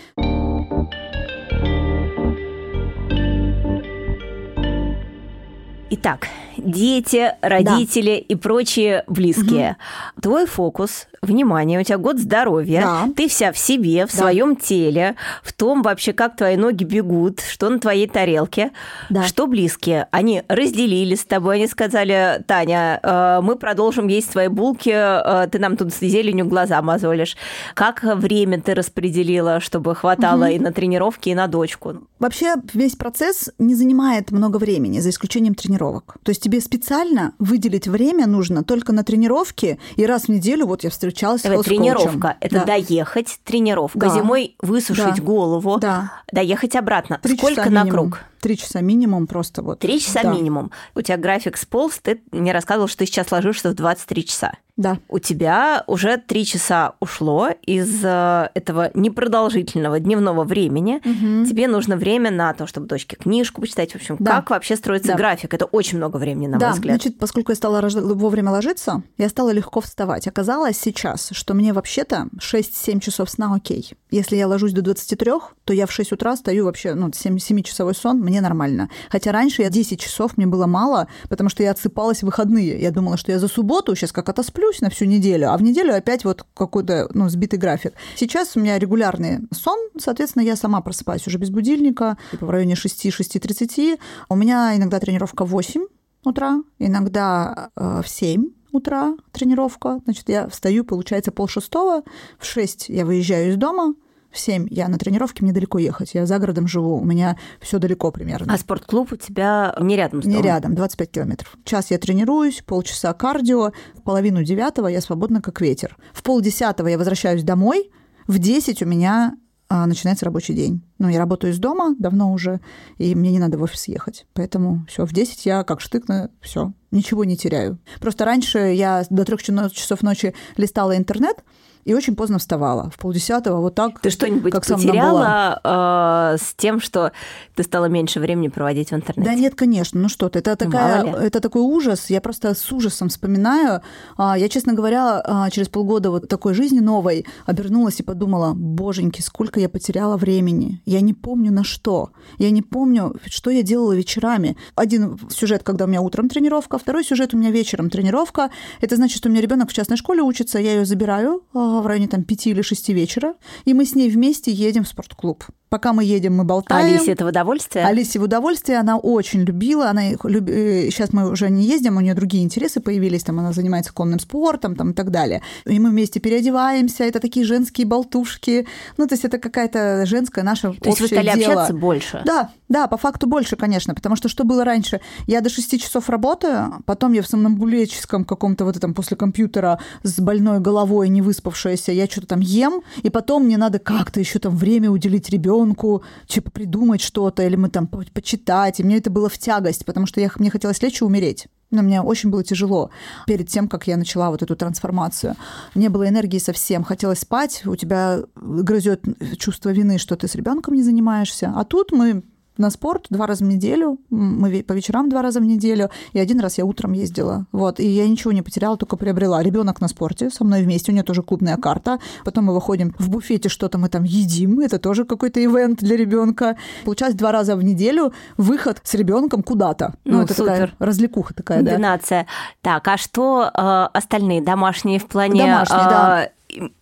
Итак, дети, родители да. и прочие близкие. Угу. Твой фокус, внимание, у тебя год здоровья, да. ты вся в себе, в да. своем теле, в том вообще, как твои ноги бегут, что на твоей тарелке, да. что близкие. Они разделили с тобой, они сказали, Таня, э, мы продолжим есть свои булки, э, ты нам тут с зеленью глаза мозолишь. Как время ты распределила, чтобы хватало угу. и на тренировки, и на дочку? Вообще весь процесс не занимает много времени, за исключением тренировок. То есть тебе специально выделить время нужно только на тренировки, и раз в неделю вот я встречалась Давай, с Тренировка – это да. доехать, тренировка. Да. Зимой высушить да. голову, да. доехать обратно. Три Сколько на круг? Три часа минимум просто вот. Три часа да. минимум. У тебя график сполз, ты мне рассказывал, что ты сейчас ложишься в 23 часа. Да. У тебя уже три часа ушло из э, этого непродолжительного дневного времени. Угу. Тебе нужно время на то, чтобы дочке книжку почитать. В общем, да. как вообще строится да. график? Это очень много времени, на да. мой взгляд. Значит, поскольку я стала вовремя ложиться, я стала легко вставать. Оказалось сейчас, что мне вообще-то 6-7 часов сна окей. Если я ложусь до 23, то я в 6 утра стою вообще, ну, 7-часовой сон, мне нормально. Хотя раньше я 10 часов мне было мало, потому что я отсыпалась в выходные. Я думала, что я за субботу сейчас как отосплю, сплюсь на всю неделю, а в неделю опять вот какой-то ну, сбитый график. Сейчас у меня регулярный сон, соответственно, я сама просыпаюсь уже без будильника, типа в районе 6-6.30. У меня иногда тренировка в 8 утра, иногда э, в 7 утра тренировка. Значит, я встаю, получается, пол шестого, в 6 я выезжаю из дома, в 7 я на тренировке, мне далеко ехать. Я за городом живу, у меня все далеко примерно. А спортклуб у тебя не рядом с домом? Не рядом, 25 километров. Час я тренируюсь, полчаса кардио, в половину девятого я свободна как ветер. В полдесятого я возвращаюсь домой, в 10 у меня а, начинается рабочий день. Ну, я работаю из дома давно уже, и мне не надо в офис ехать. Поэтому все, в 10 я как штыкна, все, ничего не теряю. Просто раньше я до трех часов ночи листала интернет, и очень поздно вставала, в полдесятого, вот так. Ты что-нибудь как потеряла э, с тем, что ты стала меньше времени проводить в интернете? Да нет, конечно, ну что ты, это, такая, это такой ужас, я просто с ужасом вспоминаю. А, я, честно говоря, а, через полгода вот такой жизни новой обернулась и подумала, боженьки, сколько я потеряла времени. Я не помню на что. Я не помню, что я делала вечерами. Один сюжет, когда у меня утром тренировка, второй сюжет у меня вечером тренировка. Это значит, что у меня ребенок в частной школе учится, я ее забираю а, в районе там 5 или 6 вечера, и мы с ней вместе едем в спортклуб. Пока мы едем, мы болтаем. Алисе это в удовольствие? Алисе в удовольствие. Она очень любила. Она люб... Сейчас э, мы уже не ездим, у нее другие интересы появились. Там она занимается конным спортом там, и так далее. И мы вместе переодеваемся. Это такие женские болтушки. Ну, то есть это какая-то женская наша То есть вы стали дело. общаться больше? Да, да, по факту больше, конечно. Потому что что было раньше? Я до 6 часов работаю, потом я в сомнамбулическом каком-то вот этом после компьютера с больной головой, не выспавшаяся, я что-то там ем, и потом мне надо как-то еще там время уделить ребенку типа, придумать что-то, или мы там почитать. И мне это было в тягость, потому что я, мне хотелось лечь и умереть. Но мне очень было тяжело перед тем, как я начала вот эту трансформацию. Не было энергии совсем, хотелось спать, у тебя грызет чувство вины, что ты с ребенком не занимаешься. А тут мы на спорт два раза в неделю, мы по вечерам два раза в неделю, и один раз я утром ездила. Вот, и я ничего не потеряла, только приобрела. Ребенок на спорте со мной вместе, у нее тоже клубная карта. Потом мы выходим в буфете, что-то мы там едим, это тоже какой-то ивент для ребенка. Получалось два раза в неделю выход с ребенком куда-то. Ну, ну это супер. такая развлекуха такая, да. Комбинация. Так, а что э, остальные домашние в плане домашние, э, да.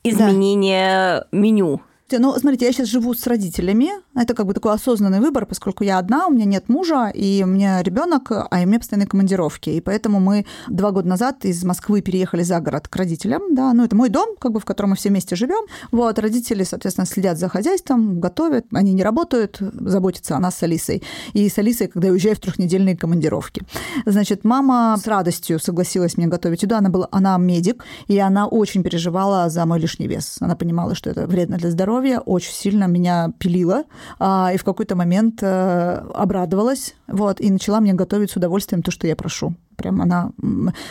изменения да. меню? Ну, смотрите, я сейчас живу с родителями. Это как бы такой осознанный выбор, поскольку я одна, у меня нет мужа, и у меня ребенок, а у меня постоянные командировки. И поэтому мы два года назад из Москвы переехали за город к родителям. Да, ну, это мой дом, как бы, в котором мы все вместе живем. Вот, родители, соответственно, следят за хозяйством, готовят. Они не работают, заботятся о нас с Алисой. И с Алисой, когда я уезжаю в трехнедельные командировки. Значит, мама с радостью согласилась мне готовить еду. Она была, она медик, и она очень переживала за мой лишний вес. Она понимала, что это вредно для здоровья здоровья очень сильно меня пилила, и в какой-то момент э, обрадовалась, вот, и начала мне готовить с удовольствием то, что я прошу. Прям она...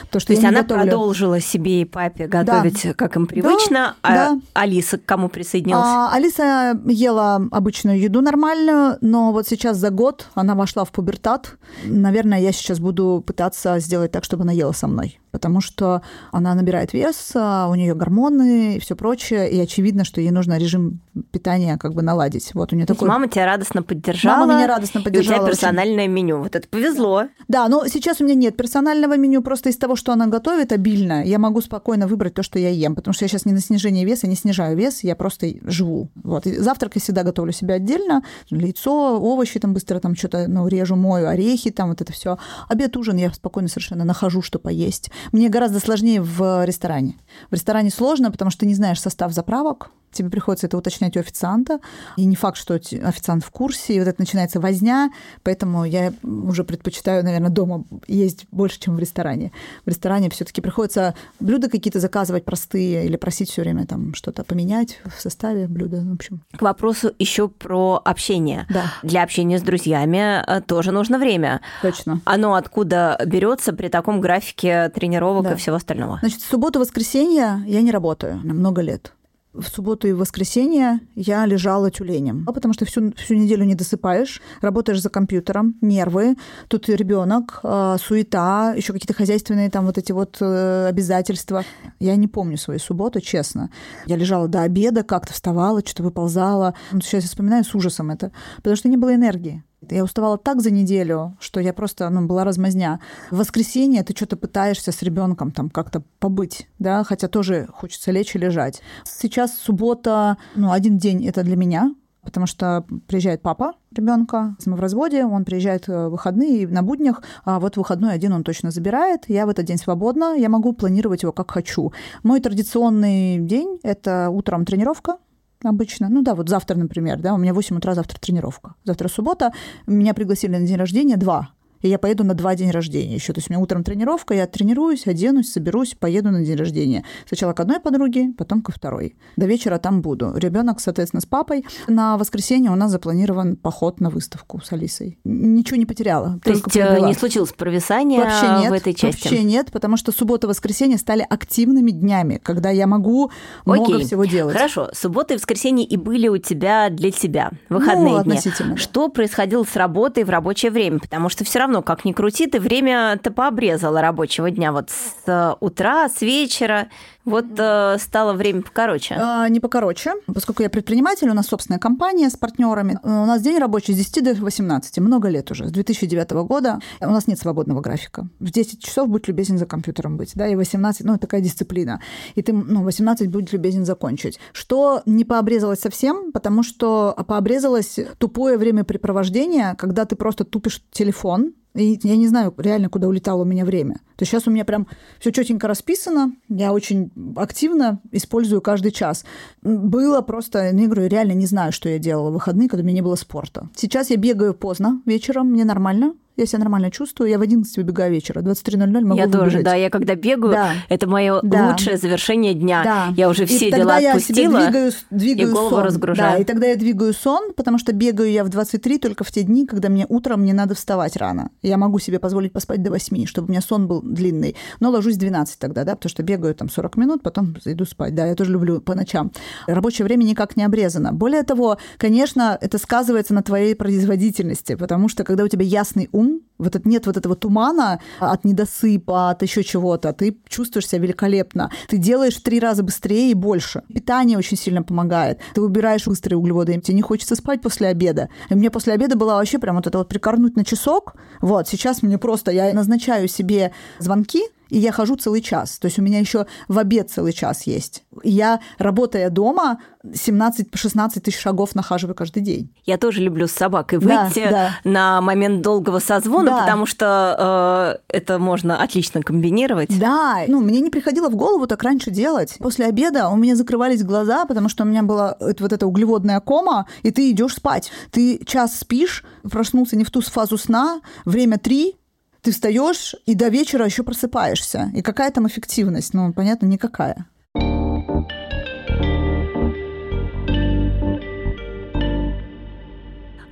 То, что То есть она готовлю. продолжила себе и папе готовить, да. как им привычно, да, а да. Алиса к кому присоединилась? А, Алиса ела обычную еду нормальную, но вот сейчас за год она вошла в пубертат. Наверное, я сейчас буду пытаться сделать так, чтобы она ела со мной потому что она набирает вес, а у нее гормоны и все прочее, и очевидно, что ей нужно режим питания как бы наладить. Вот у нее такой... Мама тебя радостно поддержала. Мама меня радостно поддержала. И у тебя персональное очень... меню. Вот это повезло. Да, но сейчас у меня нет персонального меню, просто из того, что она готовит обильно, я могу спокойно выбрать то, что я ем, потому что я сейчас не на снижение веса, не снижаю вес, я просто живу. Вот. И завтрак я всегда готовлю себе отдельно, яйцо, овощи там быстро там что-то ну, режу, мою, орехи там вот это все. Обед, ужин я спокойно совершенно нахожу, что поесть. Мне гораздо сложнее в ресторане. В ресторане сложно, потому что ты не знаешь состав заправок, тебе приходится это уточнять у официанта, и не факт, что официант в курсе, и вот это начинается возня, поэтому я уже предпочитаю, наверное, дома есть больше, чем в ресторане. В ресторане все таки приходится блюда какие-то заказывать простые или просить все время там что-то поменять в составе блюда, в общем. К вопросу еще про общение. Да. Для общения с друзьями э, тоже нужно время. Точно. Оно откуда берется при таком графике тренировок да. и всего остального? Значит, субботу-воскресенье я не работаю на много лет в субботу и в воскресенье я лежала тюленем, а потому что всю, всю неделю не досыпаешь, работаешь за компьютером, нервы, тут ребенок, э, суета, еще какие-то хозяйственные там вот эти вот э, обязательства. Я не помню свою субботу, честно. Я лежала до обеда, как-то вставала, что-то выползала. Сейчас я вспоминаю с ужасом это, потому что не было энергии. Я уставала так за неделю, что я просто, ну, была размазня. В воскресенье ты что-то пытаешься с ребенком там как-то побыть, да, хотя тоже хочется лечь и лежать. Сейчас суббота, ну, один день это для меня, потому что приезжает папа ребенка, мы в разводе, он приезжает в выходные на буднях, а вот выходной один он точно забирает, я в этот день свободна, я могу планировать его как хочу. Мой традиционный день – это утром тренировка, обычно. Ну да, вот завтра, например, да, у меня в 8 утра завтра тренировка. Завтра суббота, меня пригласили на день рождения два и я поеду на два день рождения еще. То есть у меня утром тренировка, я тренируюсь, оденусь, соберусь, поеду на день рождения. Сначала к одной подруге, потом ко второй. До вечера там буду. Ребенок, соответственно, с папой. На воскресенье у нас запланирован поход на выставку с Алисой. Ничего не потеряла. То есть э, приобрела. не случилось провисания вообще нет, в этой части? Вообще нет, потому что суббота-воскресенье стали активными днями, когда я могу Окей. много всего делать. Хорошо, суббота и воскресенье и были у тебя для тебя выходные ну, дни. Что происходило с работой в рабочее время? Потому что все равно равно, как ни крути, ты время-то пообрезала рабочего дня вот с э, утра, с вечера. Вот э, стало время покороче. А, не покороче, поскольку я предприниматель, у нас собственная компания с партнерами. У нас день рабочий с 10 до 18, много лет уже, с 2009 года. У нас нет свободного графика. В 10 часов будь любезен за компьютером быть, да, и 18, ну, такая дисциплина. И ты, ну, 18 будь любезен закончить. Что не пообрезалось совсем, потому что пообрезалось тупое времяпрепровождение, когда ты просто тупишь телефон, и я не знаю реально, куда улетало у меня время. То есть сейчас у меня прям все четенько расписано, я очень активно использую каждый час. Было просто, ну, я говорю, реально не знаю, что я делала в выходные, когда у меня не было спорта. Сейчас я бегаю поздно вечером, мне нормально, я себя нормально чувствую, я в 11 выбегаю вечера, 23.00 могу Я выбежать. тоже, да, я когда бегаю, да. это мое да. лучшее завершение дня. Да. Я уже все и дела тогда отпустила, я двигаю, двигаю и голову сон. разгружаю. Да, и тогда я двигаю сон, потому что бегаю я в 23 только в те дни, когда мне утром не надо вставать рано. Я могу себе позволить поспать до 8, чтобы у меня сон был длинный. Но ложусь в 12 тогда, да, потому что бегаю там 40 минут, потом иду спать. Да, я тоже люблю по ночам. Рабочее время никак не обрезано. Более того, конечно, это сказывается на твоей производительности, потому что когда у тебя ясный ум, вот это, нет вот этого тумана от недосыпа, от еще чего-то. Ты чувствуешь себя великолепно. Ты делаешь в три раза быстрее и больше. Питание очень сильно помогает. Ты убираешь быстрые углеводы. Тебе не хочется спать после обеда. И мне после обеда было вообще прям вот это вот прикорнуть на часок. Вот, сейчас мне просто, я назначаю себе звонки, и я хожу целый час. То есть у меня еще в обед целый час есть. Я, работая дома, 17-16 тысяч шагов нахаживаю каждый день. Я тоже люблю с собакой выйти да, да. на момент долгого созвона, да. потому что э, это можно отлично комбинировать. Да, ну, мне не приходило в голову так раньше делать. После обеда у меня закрывались глаза, потому что у меня была вот эта углеводная кома, и ты идешь спать. Ты час спишь, проснулся не в ту фазу сна, время три, ты встаешь и до вечера еще просыпаешься. И какая там эффективность? Ну, понятно, никакая.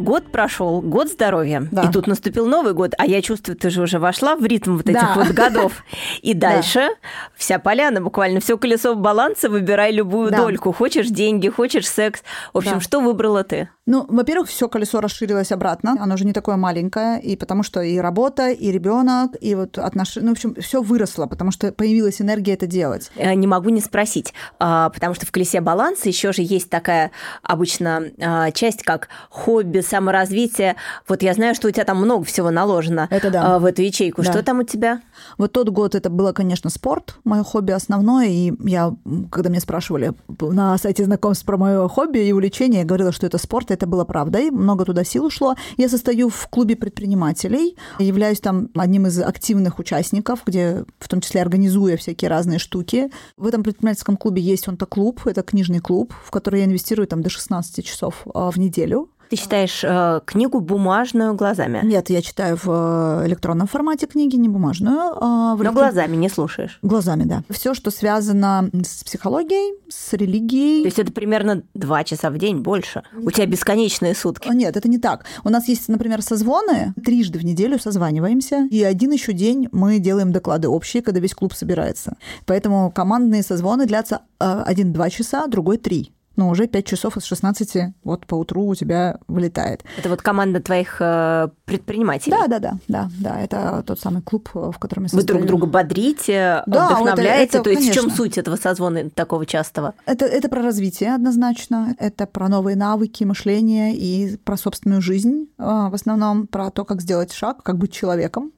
Год прошел, год здоровья, да. и тут наступил Новый год, а я чувствую, ты же уже вошла в ритм вот этих да. вот годов. И дальше да. вся поляна, буквально все колесо баланса, выбирай любую да. дольку. Хочешь деньги, хочешь секс. В общем, да. что выбрала ты? Ну, во-первых, все колесо расширилось обратно, оно уже не такое маленькое, и потому что и работа, и ребенок, и вот отношения, ну, в общем, все выросло, потому что появилась энергия это делать. Э, не могу не спросить, а, потому что в колесе баланса еще же есть такая обычно а, часть, как хобби, саморазвитие. Вот я знаю, что у тебя там много всего наложено это да. А, в эту ячейку. Да. Что там у тебя? Вот тот год это было, конечно, спорт, мое хобби основное, и я, когда меня спрашивали на сайте знакомств про мое хобби и увлечение, я говорила, что это спорт, это было правдой, много туда сил ушло. Я состою в клубе предпринимателей, являюсь там одним из активных участников, где в том числе организуя всякие разные штуки. В этом предпринимательском клубе есть он-то клуб, это книжный клуб, в который я инвестирую там до 16 часов а, в неделю. Ты читаешь э, книгу бумажную глазами? Нет, я читаю в э, электронном формате книги, не бумажную. А в электро... Но глазами не слушаешь? Глазами, да. Все, что связано с психологией, с религией. То есть это примерно два часа в день больше? У тебя бесконечные сутки? Нет, это не так. У нас есть, например, созвоны. Трижды в неделю созваниваемся. И один еще день мы делаем доклады общие, когда весь клуб собирается. Поэтому командные созвоны длятся э, один-два часа, другой три но уже 5 часов из 16 вот по утру у тебя вылетает. Это вот команда твоих э, предпринимателей? Да, да, да, да, да, это тот самый клуб, в котором я. Вы друг друга бодрите, да, вдохновляете? Это, это, То есть конечно. в чем суть этого созвона такого частого? Это, это про развитие однозначно, это про новые навыки мышления и про собственную жизнь, а, в основном про то, как сделать шаг, как быть человеком.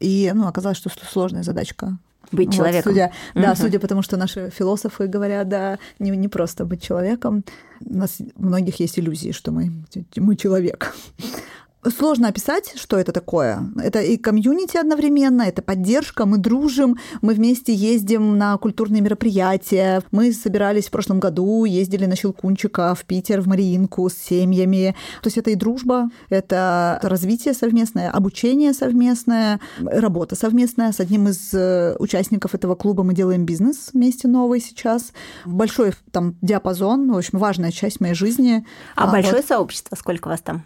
И ну, оказалось, что сложная задачка быть вот, человеком. Судя, угу. Да, судя потому, что наши философы говорят, да, не, не просто быть человеком. У нас у многих есть иллюзии, что мы, мы человек. Сложно описать, что это такое. Это и комьюнити одновременно, это поддержка, мы дружим, мы вместе ездим на культурные мероприятия. Мы собирались в прошлом году, ездили на Щелкунчика в Питер, в Мариинку с семьями. То есть это и дружба, это развитие совместное, обучение совместное, работа совместная. С одним из э, участников этого клуба мы делаем бизнес вместе новый сейчас. Большой там диапазон, в общем, важная часть моей жизни. А, а большое вот. сообщество, сколько вас там?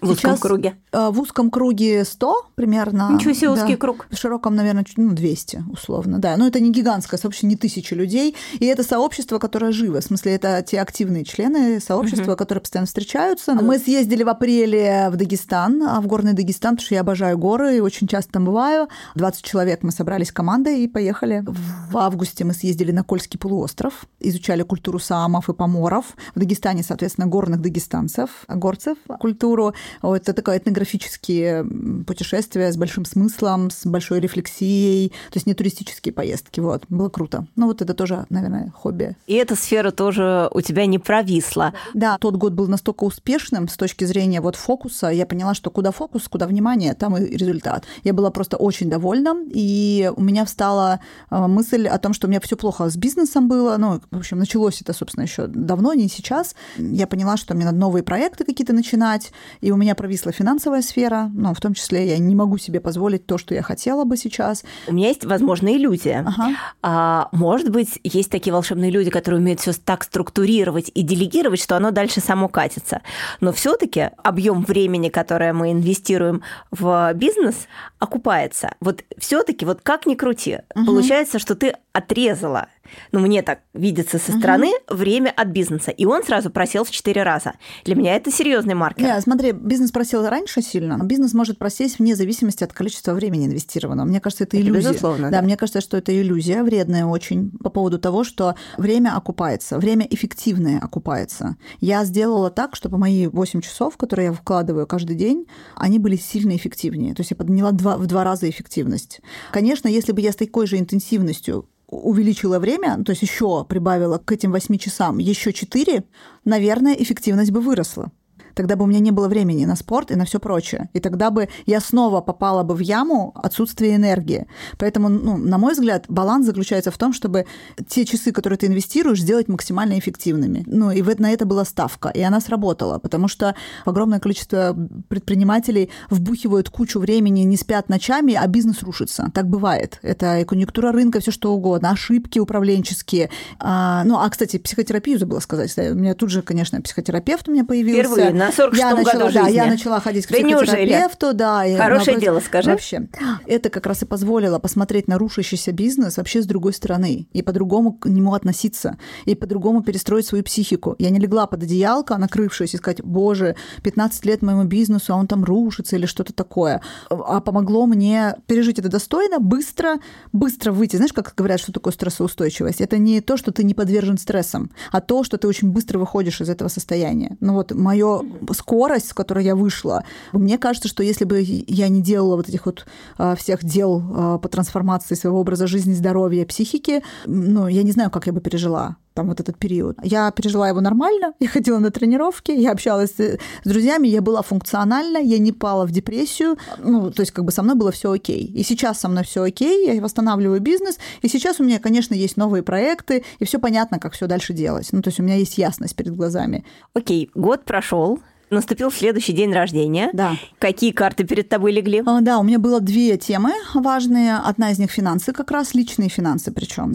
В узком круге? Э, в узком круге 100 примерно. Ничего себе, узкий да. круг. В широком, наверное, ну, 200 условно, да. Но это не гигантское сообщество, не тысячи людей. И это сообщество, которое живо. В смысле, это те активные члены сообщества, угу. которые постоянно встречаются. Мы съездили в апреле в Дагестан, а в горный Дагестан, потому что я обожаю горы и очень часто там бываю. 20 человек мы собрались командой и поехали. В августе мы съездили на Кольский полуостров, изучали культуру саамов и поморов. В Дагестане, соответственно, горных дагестанцев, горцев, культуру. Это такое этнографические путешествия с большим смыслом, с большой рефлексией, то есть не туристические поездки. Вот, было круто. Ну вот это тоже, наверное, хобби. И эта сфера тоже у тебя не провисла. Да, тот год был настолько успешным с точки зрения вот фокуса. Я поняла, что куда фокус, куда внимание, там и результат. Я была просто очень довольна, и у меня встала э, мысль о том, что у меня все плохо с бизнесом было. Ну, в общем, началось это, собственно, еще давно, не сейчас. Я поняла, что мне надо новые проекты какие-то начинать, и у меня провисла финансовая сфера, но в том числе я не могу себе позволить то, что я хотела бы сейчас. У меня есть, возможно, иллюзия. Ага. А, может быть, есть такие волшебные люди, которые умеют все так структурировать и делегировать, что оно дальше само катится. Но все-таки объем времени, которое мы инвестируем в бизнес, окупается. Вот все-таки, вот как ни крути, угу. получается, что ты отрезала ну, мне так видится со стороны, угу. время от бизнеса. И он сразу просел в 4 раза. Для меня это серьезный маркер. Нет, смотри, бизнес просел раньше сильно. Бизнес может просесть вне зависимости от количества времени инвестированного. Мне кажется, это, это иллюзия. Безусловно. Да, да, мне кажется, что это иллюзия вредная очень по поводу того, что время окупается, время эффективное окупается. Я сделала так, чтобы мои 8 часов, которые я вкладываю каждый день, они были сильно эффективнее. То есть я подняла два, в два раза эффективность. Конечно, если бы я с такой же интенсивностью увеличила время, то есть еще прибавила к этим 8 часам еще 4, наверное, эффективность бы выросла тогда бы у меня не было времени на спорт и на все прочее. И тогда бы я снова попала бы в яму отсутствия энергии. Поэтому, ну, на мой взгляд, баланс заключается в том, чтобы те часы, которые ты инвестируешь, сделать максимально эффективными. Ну, и на это была ставка, и она сработала, потому что огромное количество предпринимателей вбухивают кучу времени, не спят ночами, а бизнес рушится. Так бывает. Это и конъюнктура рынка, все что угодно, ошибки управленческие. А, ну, а, кстати, психотерапию забыла сказать. У меня тут же, конечно, психотерапевт у меня появился. Впервые на 46 я году начала, жизни. Да, я начала ходить к да психотерапевту. Да, и Хорошее наоборот, дело, скажи. Вообще. Это как раз и позволило посмотреть на рушащийся бизнес вообще с другой стороны и по-другому к нему относиться, и по-другому перестроить свою психику. Я не легла под одеялко, накрывшись, и сказать, боже, 15 лет моему бизнесу, а он там рушится или что-то такое. А помогло мне пережить это достойно, быстро, быстро выйти. Знаешь, как говорят, что такое стрессоустойчивость? Это не то, что ты не подвержен стрессам, а то, что ты очень быстро выходишь из этого состояния. Ну вот мою скорость, с которой я вышла, мне кажется, что если бы я не делала вот этих вот а, всех дел а, по трансформации своего образа жизни, здоровья, психики, ну, я не знаю, как я бы пережила там вот этот период. Я пережила его нормально, я ходила на тренировки, я общалась с друзьями, я была функциональна, я не пала в депрессию, ну, то есть как бы со мной было все окей. И сейчас со мной все окей, я восстанавливаю бизнес, и сейчас у меня, конечно, есть новые проекты, и все понятно, как все дальше делать. Ну, то есть у меня есть ясность перед глазами. Окей, год прошел, Наступил следующий день рождения. Да. Какие карты перед тобой легли? А, да, у меня было две темы важные. Одна из них финансы, как раз личные финансы причем.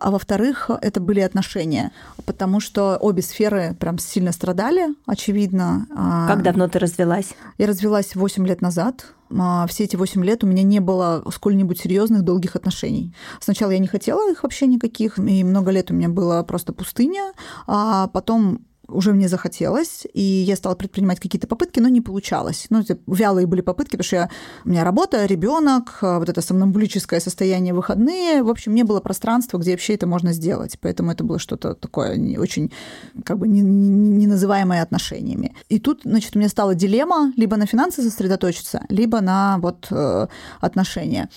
А во-вторых, это были отношения, потому что обе сферы прям сильно страдали, очевидно. А, как давно ты развелась? Я развелась 8 лет назад. А, все эти 8 лет у меня не было сколь-нибудь серьезных долгих отношений. Сначала я не хотела их вообще никаких, и много лет у меня была просто пустыня, а потом уже мне захотелось, и я стала предпринимать какие-то попытки, но не получалось. Ну, это вялые были попытки, потому что я, у меня работа, ребенок, вот это сомнамбулическое состояние выходные. В общем, не было пространства, где вообще это можно сделать. Поэтому это было что-то такое не, очень как бы не, не называемое отношениями. И тут, значит, у меня стала дилемма либо на финансы сосредоточиться, либо на вот э, отношения.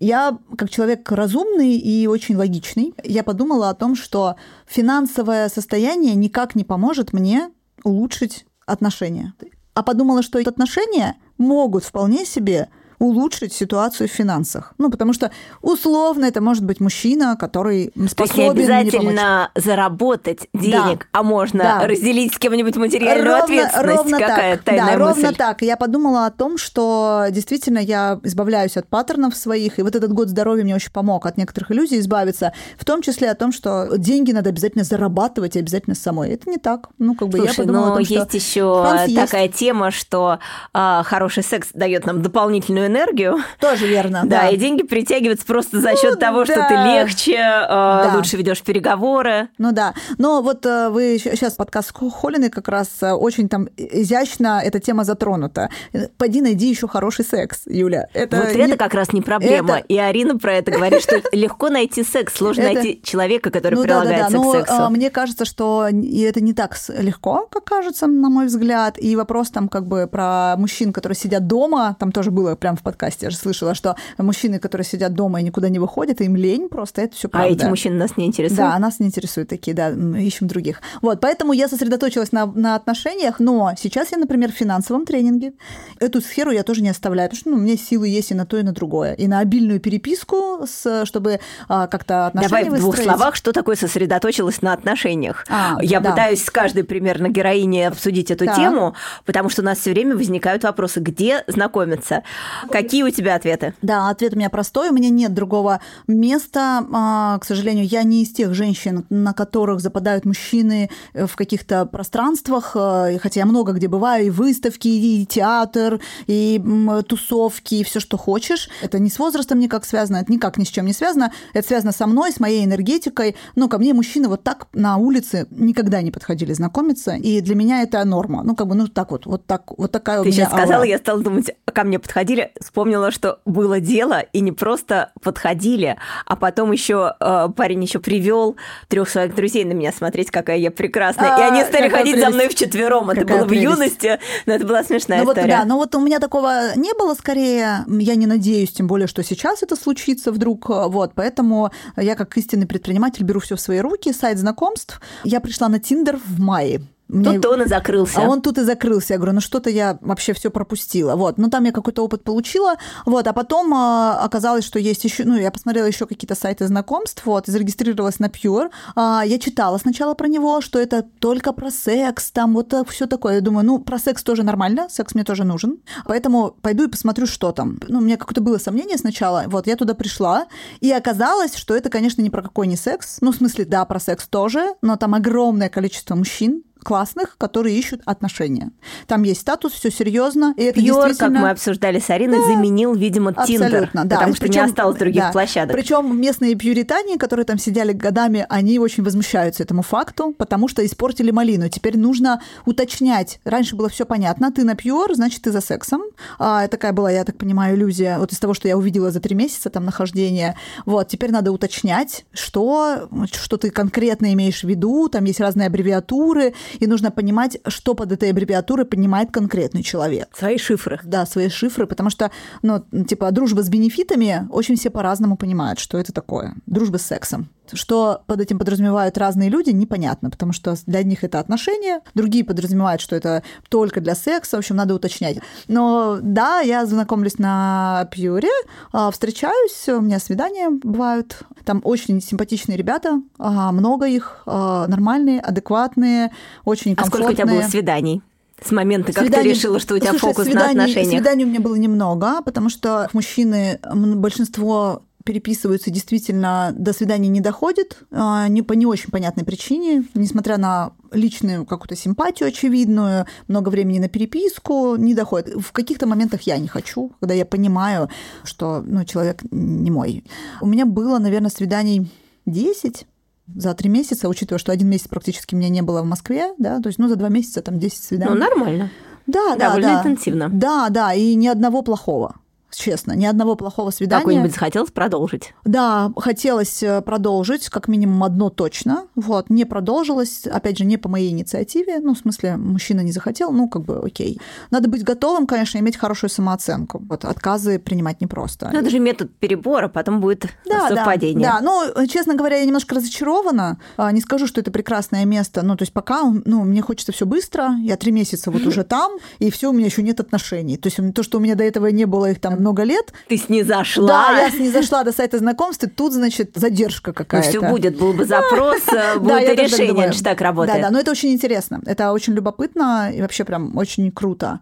Я, как человек разумный и очень логичный, я подумала о том, что финансовое состояние никак не поможет мне улучшить отношения. А подумала, что отношения могут вполне себе улучшить ситуацию в финансах. Ну, потому что условно это может быть мужчина, который способен То есть не обязательно заработать денег, да. а можно да. разделить с кем-нибудь материальную ровно, ответственность. Ровно Какая так. тайная да, мысль. ровно так. Я подумала о том, что действительно я избавляюсь от паттернов своих, и вот этот год здоровья мне очень помог от некоторых иллюзий избавиться, в том числе о том, что деньги надо обязательно зарабатывать и обязательно самой. Это не так. Ну, как бы Слушай, я подумала но о том, есть еще такая есть. тема, что а, хороший секс дает нам дополнительную энергию. Тоже верно. Да, да. и деньги притягиваются просто за счет ну, того, да. что ты легче, э, да. лучше ведешь переговоры. Ну да. Но вот э, вы сейчас подкаст Холины как раз э, очень там изящно эта тема затронута. Пойди найди еще хороший секс, Юля. Это вот не... это как раз не проблема. Это... И Арина про это говорит, что легко найти секс, сложно это... найти человека, который ну, прилагается да, да, да. к сексу. Мне кажется, что это не так легко, как кажется, на мой взгляд. И вопрос там как бы про мужчин, которые сидят дома, там тоже было прям в подкасте, я же слышала что мужчины, которые сидят дома и никуда не выходят, им лень просто, это все правда. А эти мужчины нас не интересуют? Да, нас не интересуют такие, да, мы ищем других. Вот, поэтому я сосредоточилась на, на отношениях, но сейчас я, например, в финансовом тренинге. Эту сферу я тоже не оставляю, потому что ну, у меня силы есть и на то, и на другое. И на обильную переписку, с, чтобы а, как-то отношения Давай в двух словах, что такое сосредоточилась на отношениях. А, я да. пытаюсь с каждой примерно героиней обсудить эту да. тему, потому что у нас все время возникают вопросы, где знакомиться, какие у тебя ответы? Да, ответ у меня простой. У меня нет другого места. А, к сожалению, я не из тех женщин, на которых западают мужчины э, в каких-то пространствах. Э, хотя я много где бываю, и выставки, и театр, и тусовки, и все, что хочешь. Это не с возрастом никак связано, это никак ни с чем не связано. Это связано со мной, с моей энергетикой. Но ко мне мужчины вот так на улице никогда не подходили знакомиться. И для меня это норма. Ну, как бы, ну, так вот, вот так, вот такая Ты у меня сейчас сказала, я стала думать, ко мне подходили, вспомнила, что было дело, и не просто подходили, а потом еще э, парень еще привел трех своих друзей на меня смотреть, какая я прекрасная. А, и они стали ходить прелесть. за мной вчетвером. Это какая было прелесть. в юности, но это была смешная ну, история. Вот, да, но вот у меня такого не было скорее. Я не надеюсь, тем более, что сейчас это случится вдруг. Вот, поэтому я как истинный предприниматель беру все в свои руки. Сайт знакомств. Я пришла на Тиндер в мае. Мне... Тут он и закрылся. А он тут и закрылся. Я говорю, ну что-то я вообще все пропустила. Вот. Ну там я какой-то опыт получила. Вот. А потом а, оказалось, что есть еще... Ну, я посмотрела еще какие-то сайты знакомств. Вот. Зарегистрировалась на Pure. А, я читала сначала про него, что это только про секс, там вот все такое. Я думаю, ну, про секс тоже нормально, секс мне тоже нужен. Поэтому пойду и посмотрю, что там. Ну, у меня какое-то было сомнение сначала. Вот, я туда пришла, и оказалось, что это, конечно, ни про какой не секс. Ну, в смысле, да, про секс тоже, но там огромное количество мужчин, классных, которые ищут отношения. Там есть статус, все серьезно, и это Пьор, действительно... как мы обсуждали с Ариной, да, заменил, видимо, Тиндер, абсолютно, да. потому что Причем, не осталось других да. площадок. Причем местные пьюритане, которые там сидели годами, они очень возмущаются этому факту, потому что испортили малину. Теперь нужно уточнять. Раньше было все понятно. Ты на пьюр, значит, ты за сексом. А, такая была, я так понимаю, иллюзия вот из того, что я увидела за три месяца там нахождения. Вот, теперь надо уточнять, что, что ты конкретно имеешь в виду. Там есть разные аббревиатуры, и нужно понимать, что под этой аббревиатурой понимает конкретный человек. Свои шифры. Да, свои шифры, потому что, ну, типа, дружба с бенефитами очень все по-разному понимают, что это такое. Дружба с сексом. Что под этим подразумевают разные люди, непонятно, потому что для них это отношения, другие подразумевают, что это только для секса, в общем, надо уточнять. Но да, я знакомлюсь на Пьюре, а, встречаюсь, у меня свидания бывают, там очень симпатичные ребята, а, много их, а, нормальные, адекватные, очень комфортные. А сколько у тебя было свиданий? с момента, как свиданий... ты решила, что у тебя Слушай, фокус свиданий, на отношениях? Свиданий у меня было немного, потому что мужчины, большинство переписываются, действительно до свидания не доходит, а, не по не очень понятной причине, несмотря на личную какую-то симпатию очевидную, много времени на переписку, не доходит. В каких-то моментах я не хочу, когда я понимаю, что ну, человек не мой. У меня было, наверное, свиданий 10, за три месяца, учитывая, что один месяц практически меня не было в Москве, да, то есть, ну, за два месяца там 10 свиданий. Ну, нормально. Да, да, Довольно да. интенсивно. Да, да, и ни одного плохого честно, ни одного плохого свидания. Какой-нибудь захотелось продолжить? Да, хотелось э, продолжить, как минимум одно точно. Вот, не продолжилось, опять же, не по моей инициативе, ну, в смысле, мужчина не захотел, ну, как бы, окей. Надо быть готовым, конечно, иметь хорошую самооценку. Вот, отказы принимать непросто. Ну, это же метод перебора, потом будет да, совпадение. Да, да, ну, честно говоря, я немножко разочарована. А, не скажу, что это прекрасное место, ну, то есть пока, ну, мне хочется все быстро, я три месяца вот уже там, и все, у меня еще нет отношений. То есть то, что у меня до этого не было их там много лет. Ты снизошла. Да, я снизошла до сайта знакомств, и тут, значит, задержка какая-то. Ну, все будет, был бы запрос, будет и решение, это так работает. Да, да, но это очень интересно. Это очень любопытно и вообще прям очень круто.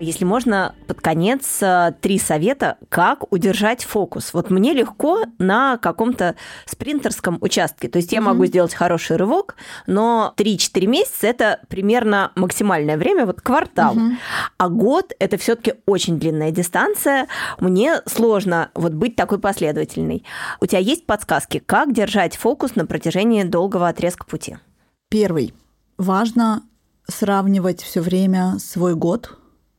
Если можно, под конец э, три совета, как удержать фокус. Вот мне легко на каком-то спринтерском участке. То есть я mm-hmm. могу сделать хороший рывок, но 3-4 месяца это примерно максимальное время, вот квартал. Mm-hmm. А год это все-таки очень длинная дистанция. Мне сложно вот быть такой последовательной. У тебя есть подсказки, как держать фокус на протяжении долгого отрезка пути? Первый. Важно сравнивать все время свой год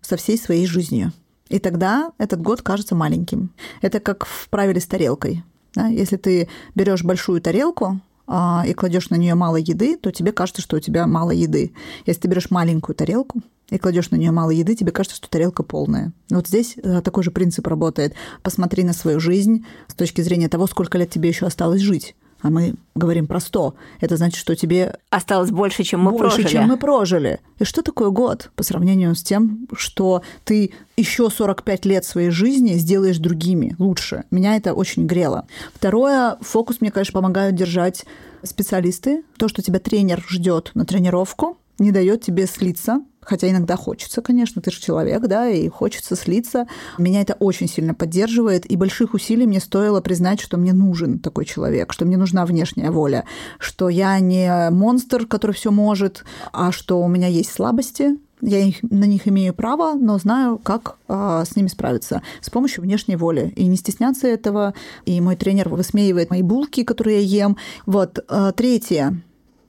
со всей своей жизнью. И тогда этот год кажется маленьким. Это как в правиле с тарелкой. Да? Если ты берешь большую тарелку, а, и кладешь на нее мало еды, то тебе кажется, что у тебя мало еды. Если ты берешь маленькую тарелку и кладешь на нее мало еды, тебе кажется, что тарелка полная. Вот здесь э, такой же принцип работает. Посмотри на свою жизнь с точки зрения того, сколько лет тебе еще осталось жить а мы говорим про 100. Это значит, что тебе... Осталось больше, чем мы больше, прожили. чем мы прожили. И что такое год по сравнению с тем, что ты еще 45 лет своей жизни сделаешь другими лучше? Меня это очень грело. Второе, фокус мне, конечно, помогают держать специалисты. То, что тебя тренер ждет на тренировку, не дает тебе слиться, хотя иногда хочется, конечно, ты же человек, да, и хочется слиться. Меня это очень сильно поддерживает, и больших усилий мне стоило признать, что мне нужен такой человек, что мне нужна внешняя воля, что я не монстр, который все может, а что у меня есть слабости, я их, на них имею право, но знаю, как э, с ними справиться с помощью внешней воли. И не стесняться этого. И мой тренер высмеивает мои булки, которые я ем. Вот. Э, третье.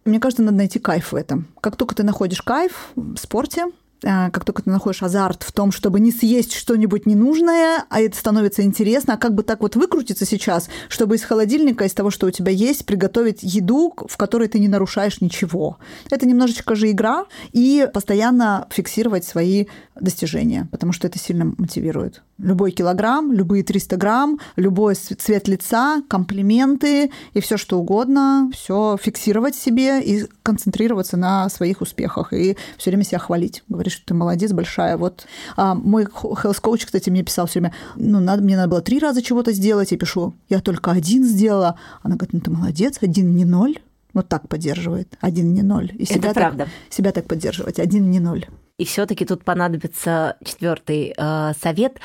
Мне кажется, надо найти кайф в этом. Как только ты находишь кайф в спорте, э, как только ты находишь азарт в том, чтобы не съесть что-нибудь ненужное, а это становится интересно, а как бы так вот выкрутиться сейчас, чтобы из холодильника, из того, что у тебя есть, приготовить еду, в которой ты не нарушаешь ничего. Это немножечко же игра, и постоянно фиксировать свои достижения, потому что это сильно мотивирует. Любой килограмм, любые 300 грамм, любой цвет лица, комплименты и все что угодно, все фиксировать себе и концентрироваться на своих успехах и все время себя хвалить. Говоришь, что ты молодец, большая. Вот а, мой health coach, кстати, мне писал все время, ну, надо, мне надо было три раза чего-то сделать. Я пишу, я только один сделала. Она говорит, ну, ты молодец, один не ноль. Вот так поддерживает. Один не ноль. И себя Это правда. Так, себя так поддерживать. Один не ноль. И все-таки тут понадобится четвертый э, совет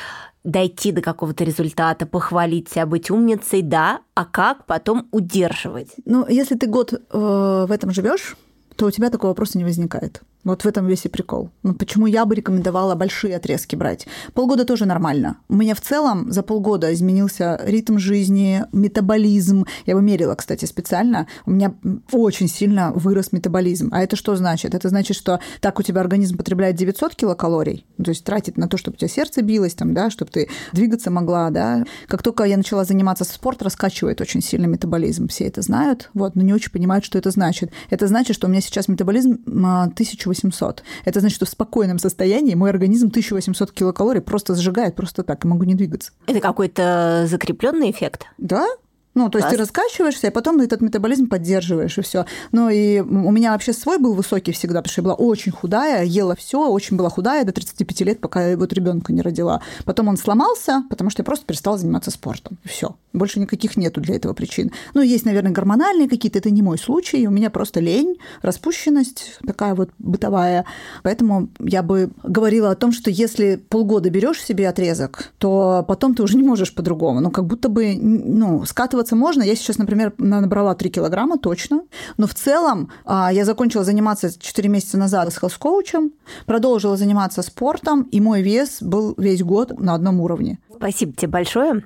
дойти до какого-то результата, похвалить себя, быть умницей, да, а как потом удерживать? Ну, если ты год э, в этом живешь, то у тебя такого вопроса не возникает. Вот в этом весь и прикол. Ну, почему я бы рекомендовала большие отрезки брать? Полгода тоже нормально. У меня в целом за полгода изменился ритм жизни, метаболизм. Я бы мерила, кстати, специально. У меня очень сильно вырос метаболизм. А это что значит? Это значит, что так у тебя организм потребляет 900 килокалорий, то есть тратит на то, чтобы у тебя сердце билось, там, да, чтобы ты двигаться могла. Да. Как только я начала заниматься спортом, раскачивает очень сильно метаболизм. Все это знают, вот, но не очень понимают, что это значит. Это значит, что у меня сейчас метаболизм 1800 1800. Это значит, что в спокойном состоянии мой организм 1800 килокалорий просто сжигает просто так, и могу не двигаться. Это какой-то закрепленный эффект? Да, ну, то есть ты раскачиваешься, и потом этот метаболизм поддерживаешь, и все. Ну, и у меня вообще свой был высокий всегда, потому что я была очень худая, ела все, очень была худая до 35 лет, пока я вот ребенка не родила. Потом он сломался, потому что я просто перестала заниматься спортом. И все. Больше никаких нету для этого причин. Ну, есть, наверное, гормональные какие-то, это не мой случай. У меня просто лень, распущенность такая вот бытовая. Поэтому я бы говорила о том, что если полгода берешь себе отрезок, то потом ты уже не можешь по-другому. Ну, как будто бы, ну, скатываться вкладываться можно. Я сейчас, например, набрала 3 килограмма точно. Но в целом а, я закончила заниматься 4 месяца назад с хелс-коучем, продолжила заниматься спортом, и мой вес был весь год на одном уровне. Спасибо тебе большое.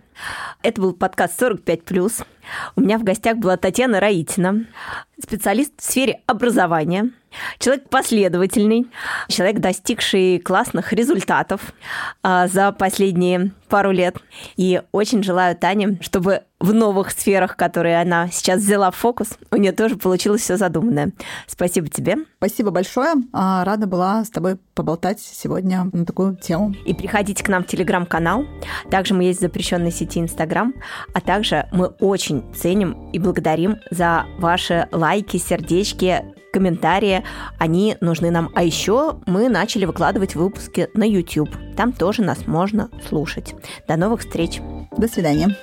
Это был подкаст 45+. У меня в гостях была Татьяна Раитина, специалист в сфере образования, человек последовательный, человек, достигший классных результатов а, за последние пару лет. И очень желаю Тане, чтобы в новых сферах, которые она сейчас взяла в фокус, у нее тоже получилось все задуманное. Спасибо тебе. Спасибо большое. А, рада была с тобой поболтать сегодня на такую тему. И приходите к нам в телеграм-канал. Также мы есть в запрещенной сети Инстаграм. А также мы очень ценим и благодарим за ваши лайки, сердечки, комментарии. Они нужны нам. А еще мы начали выкладывать выпуски на YouTube. Там тоже нас можно слушать. До новых встреч. До свидания.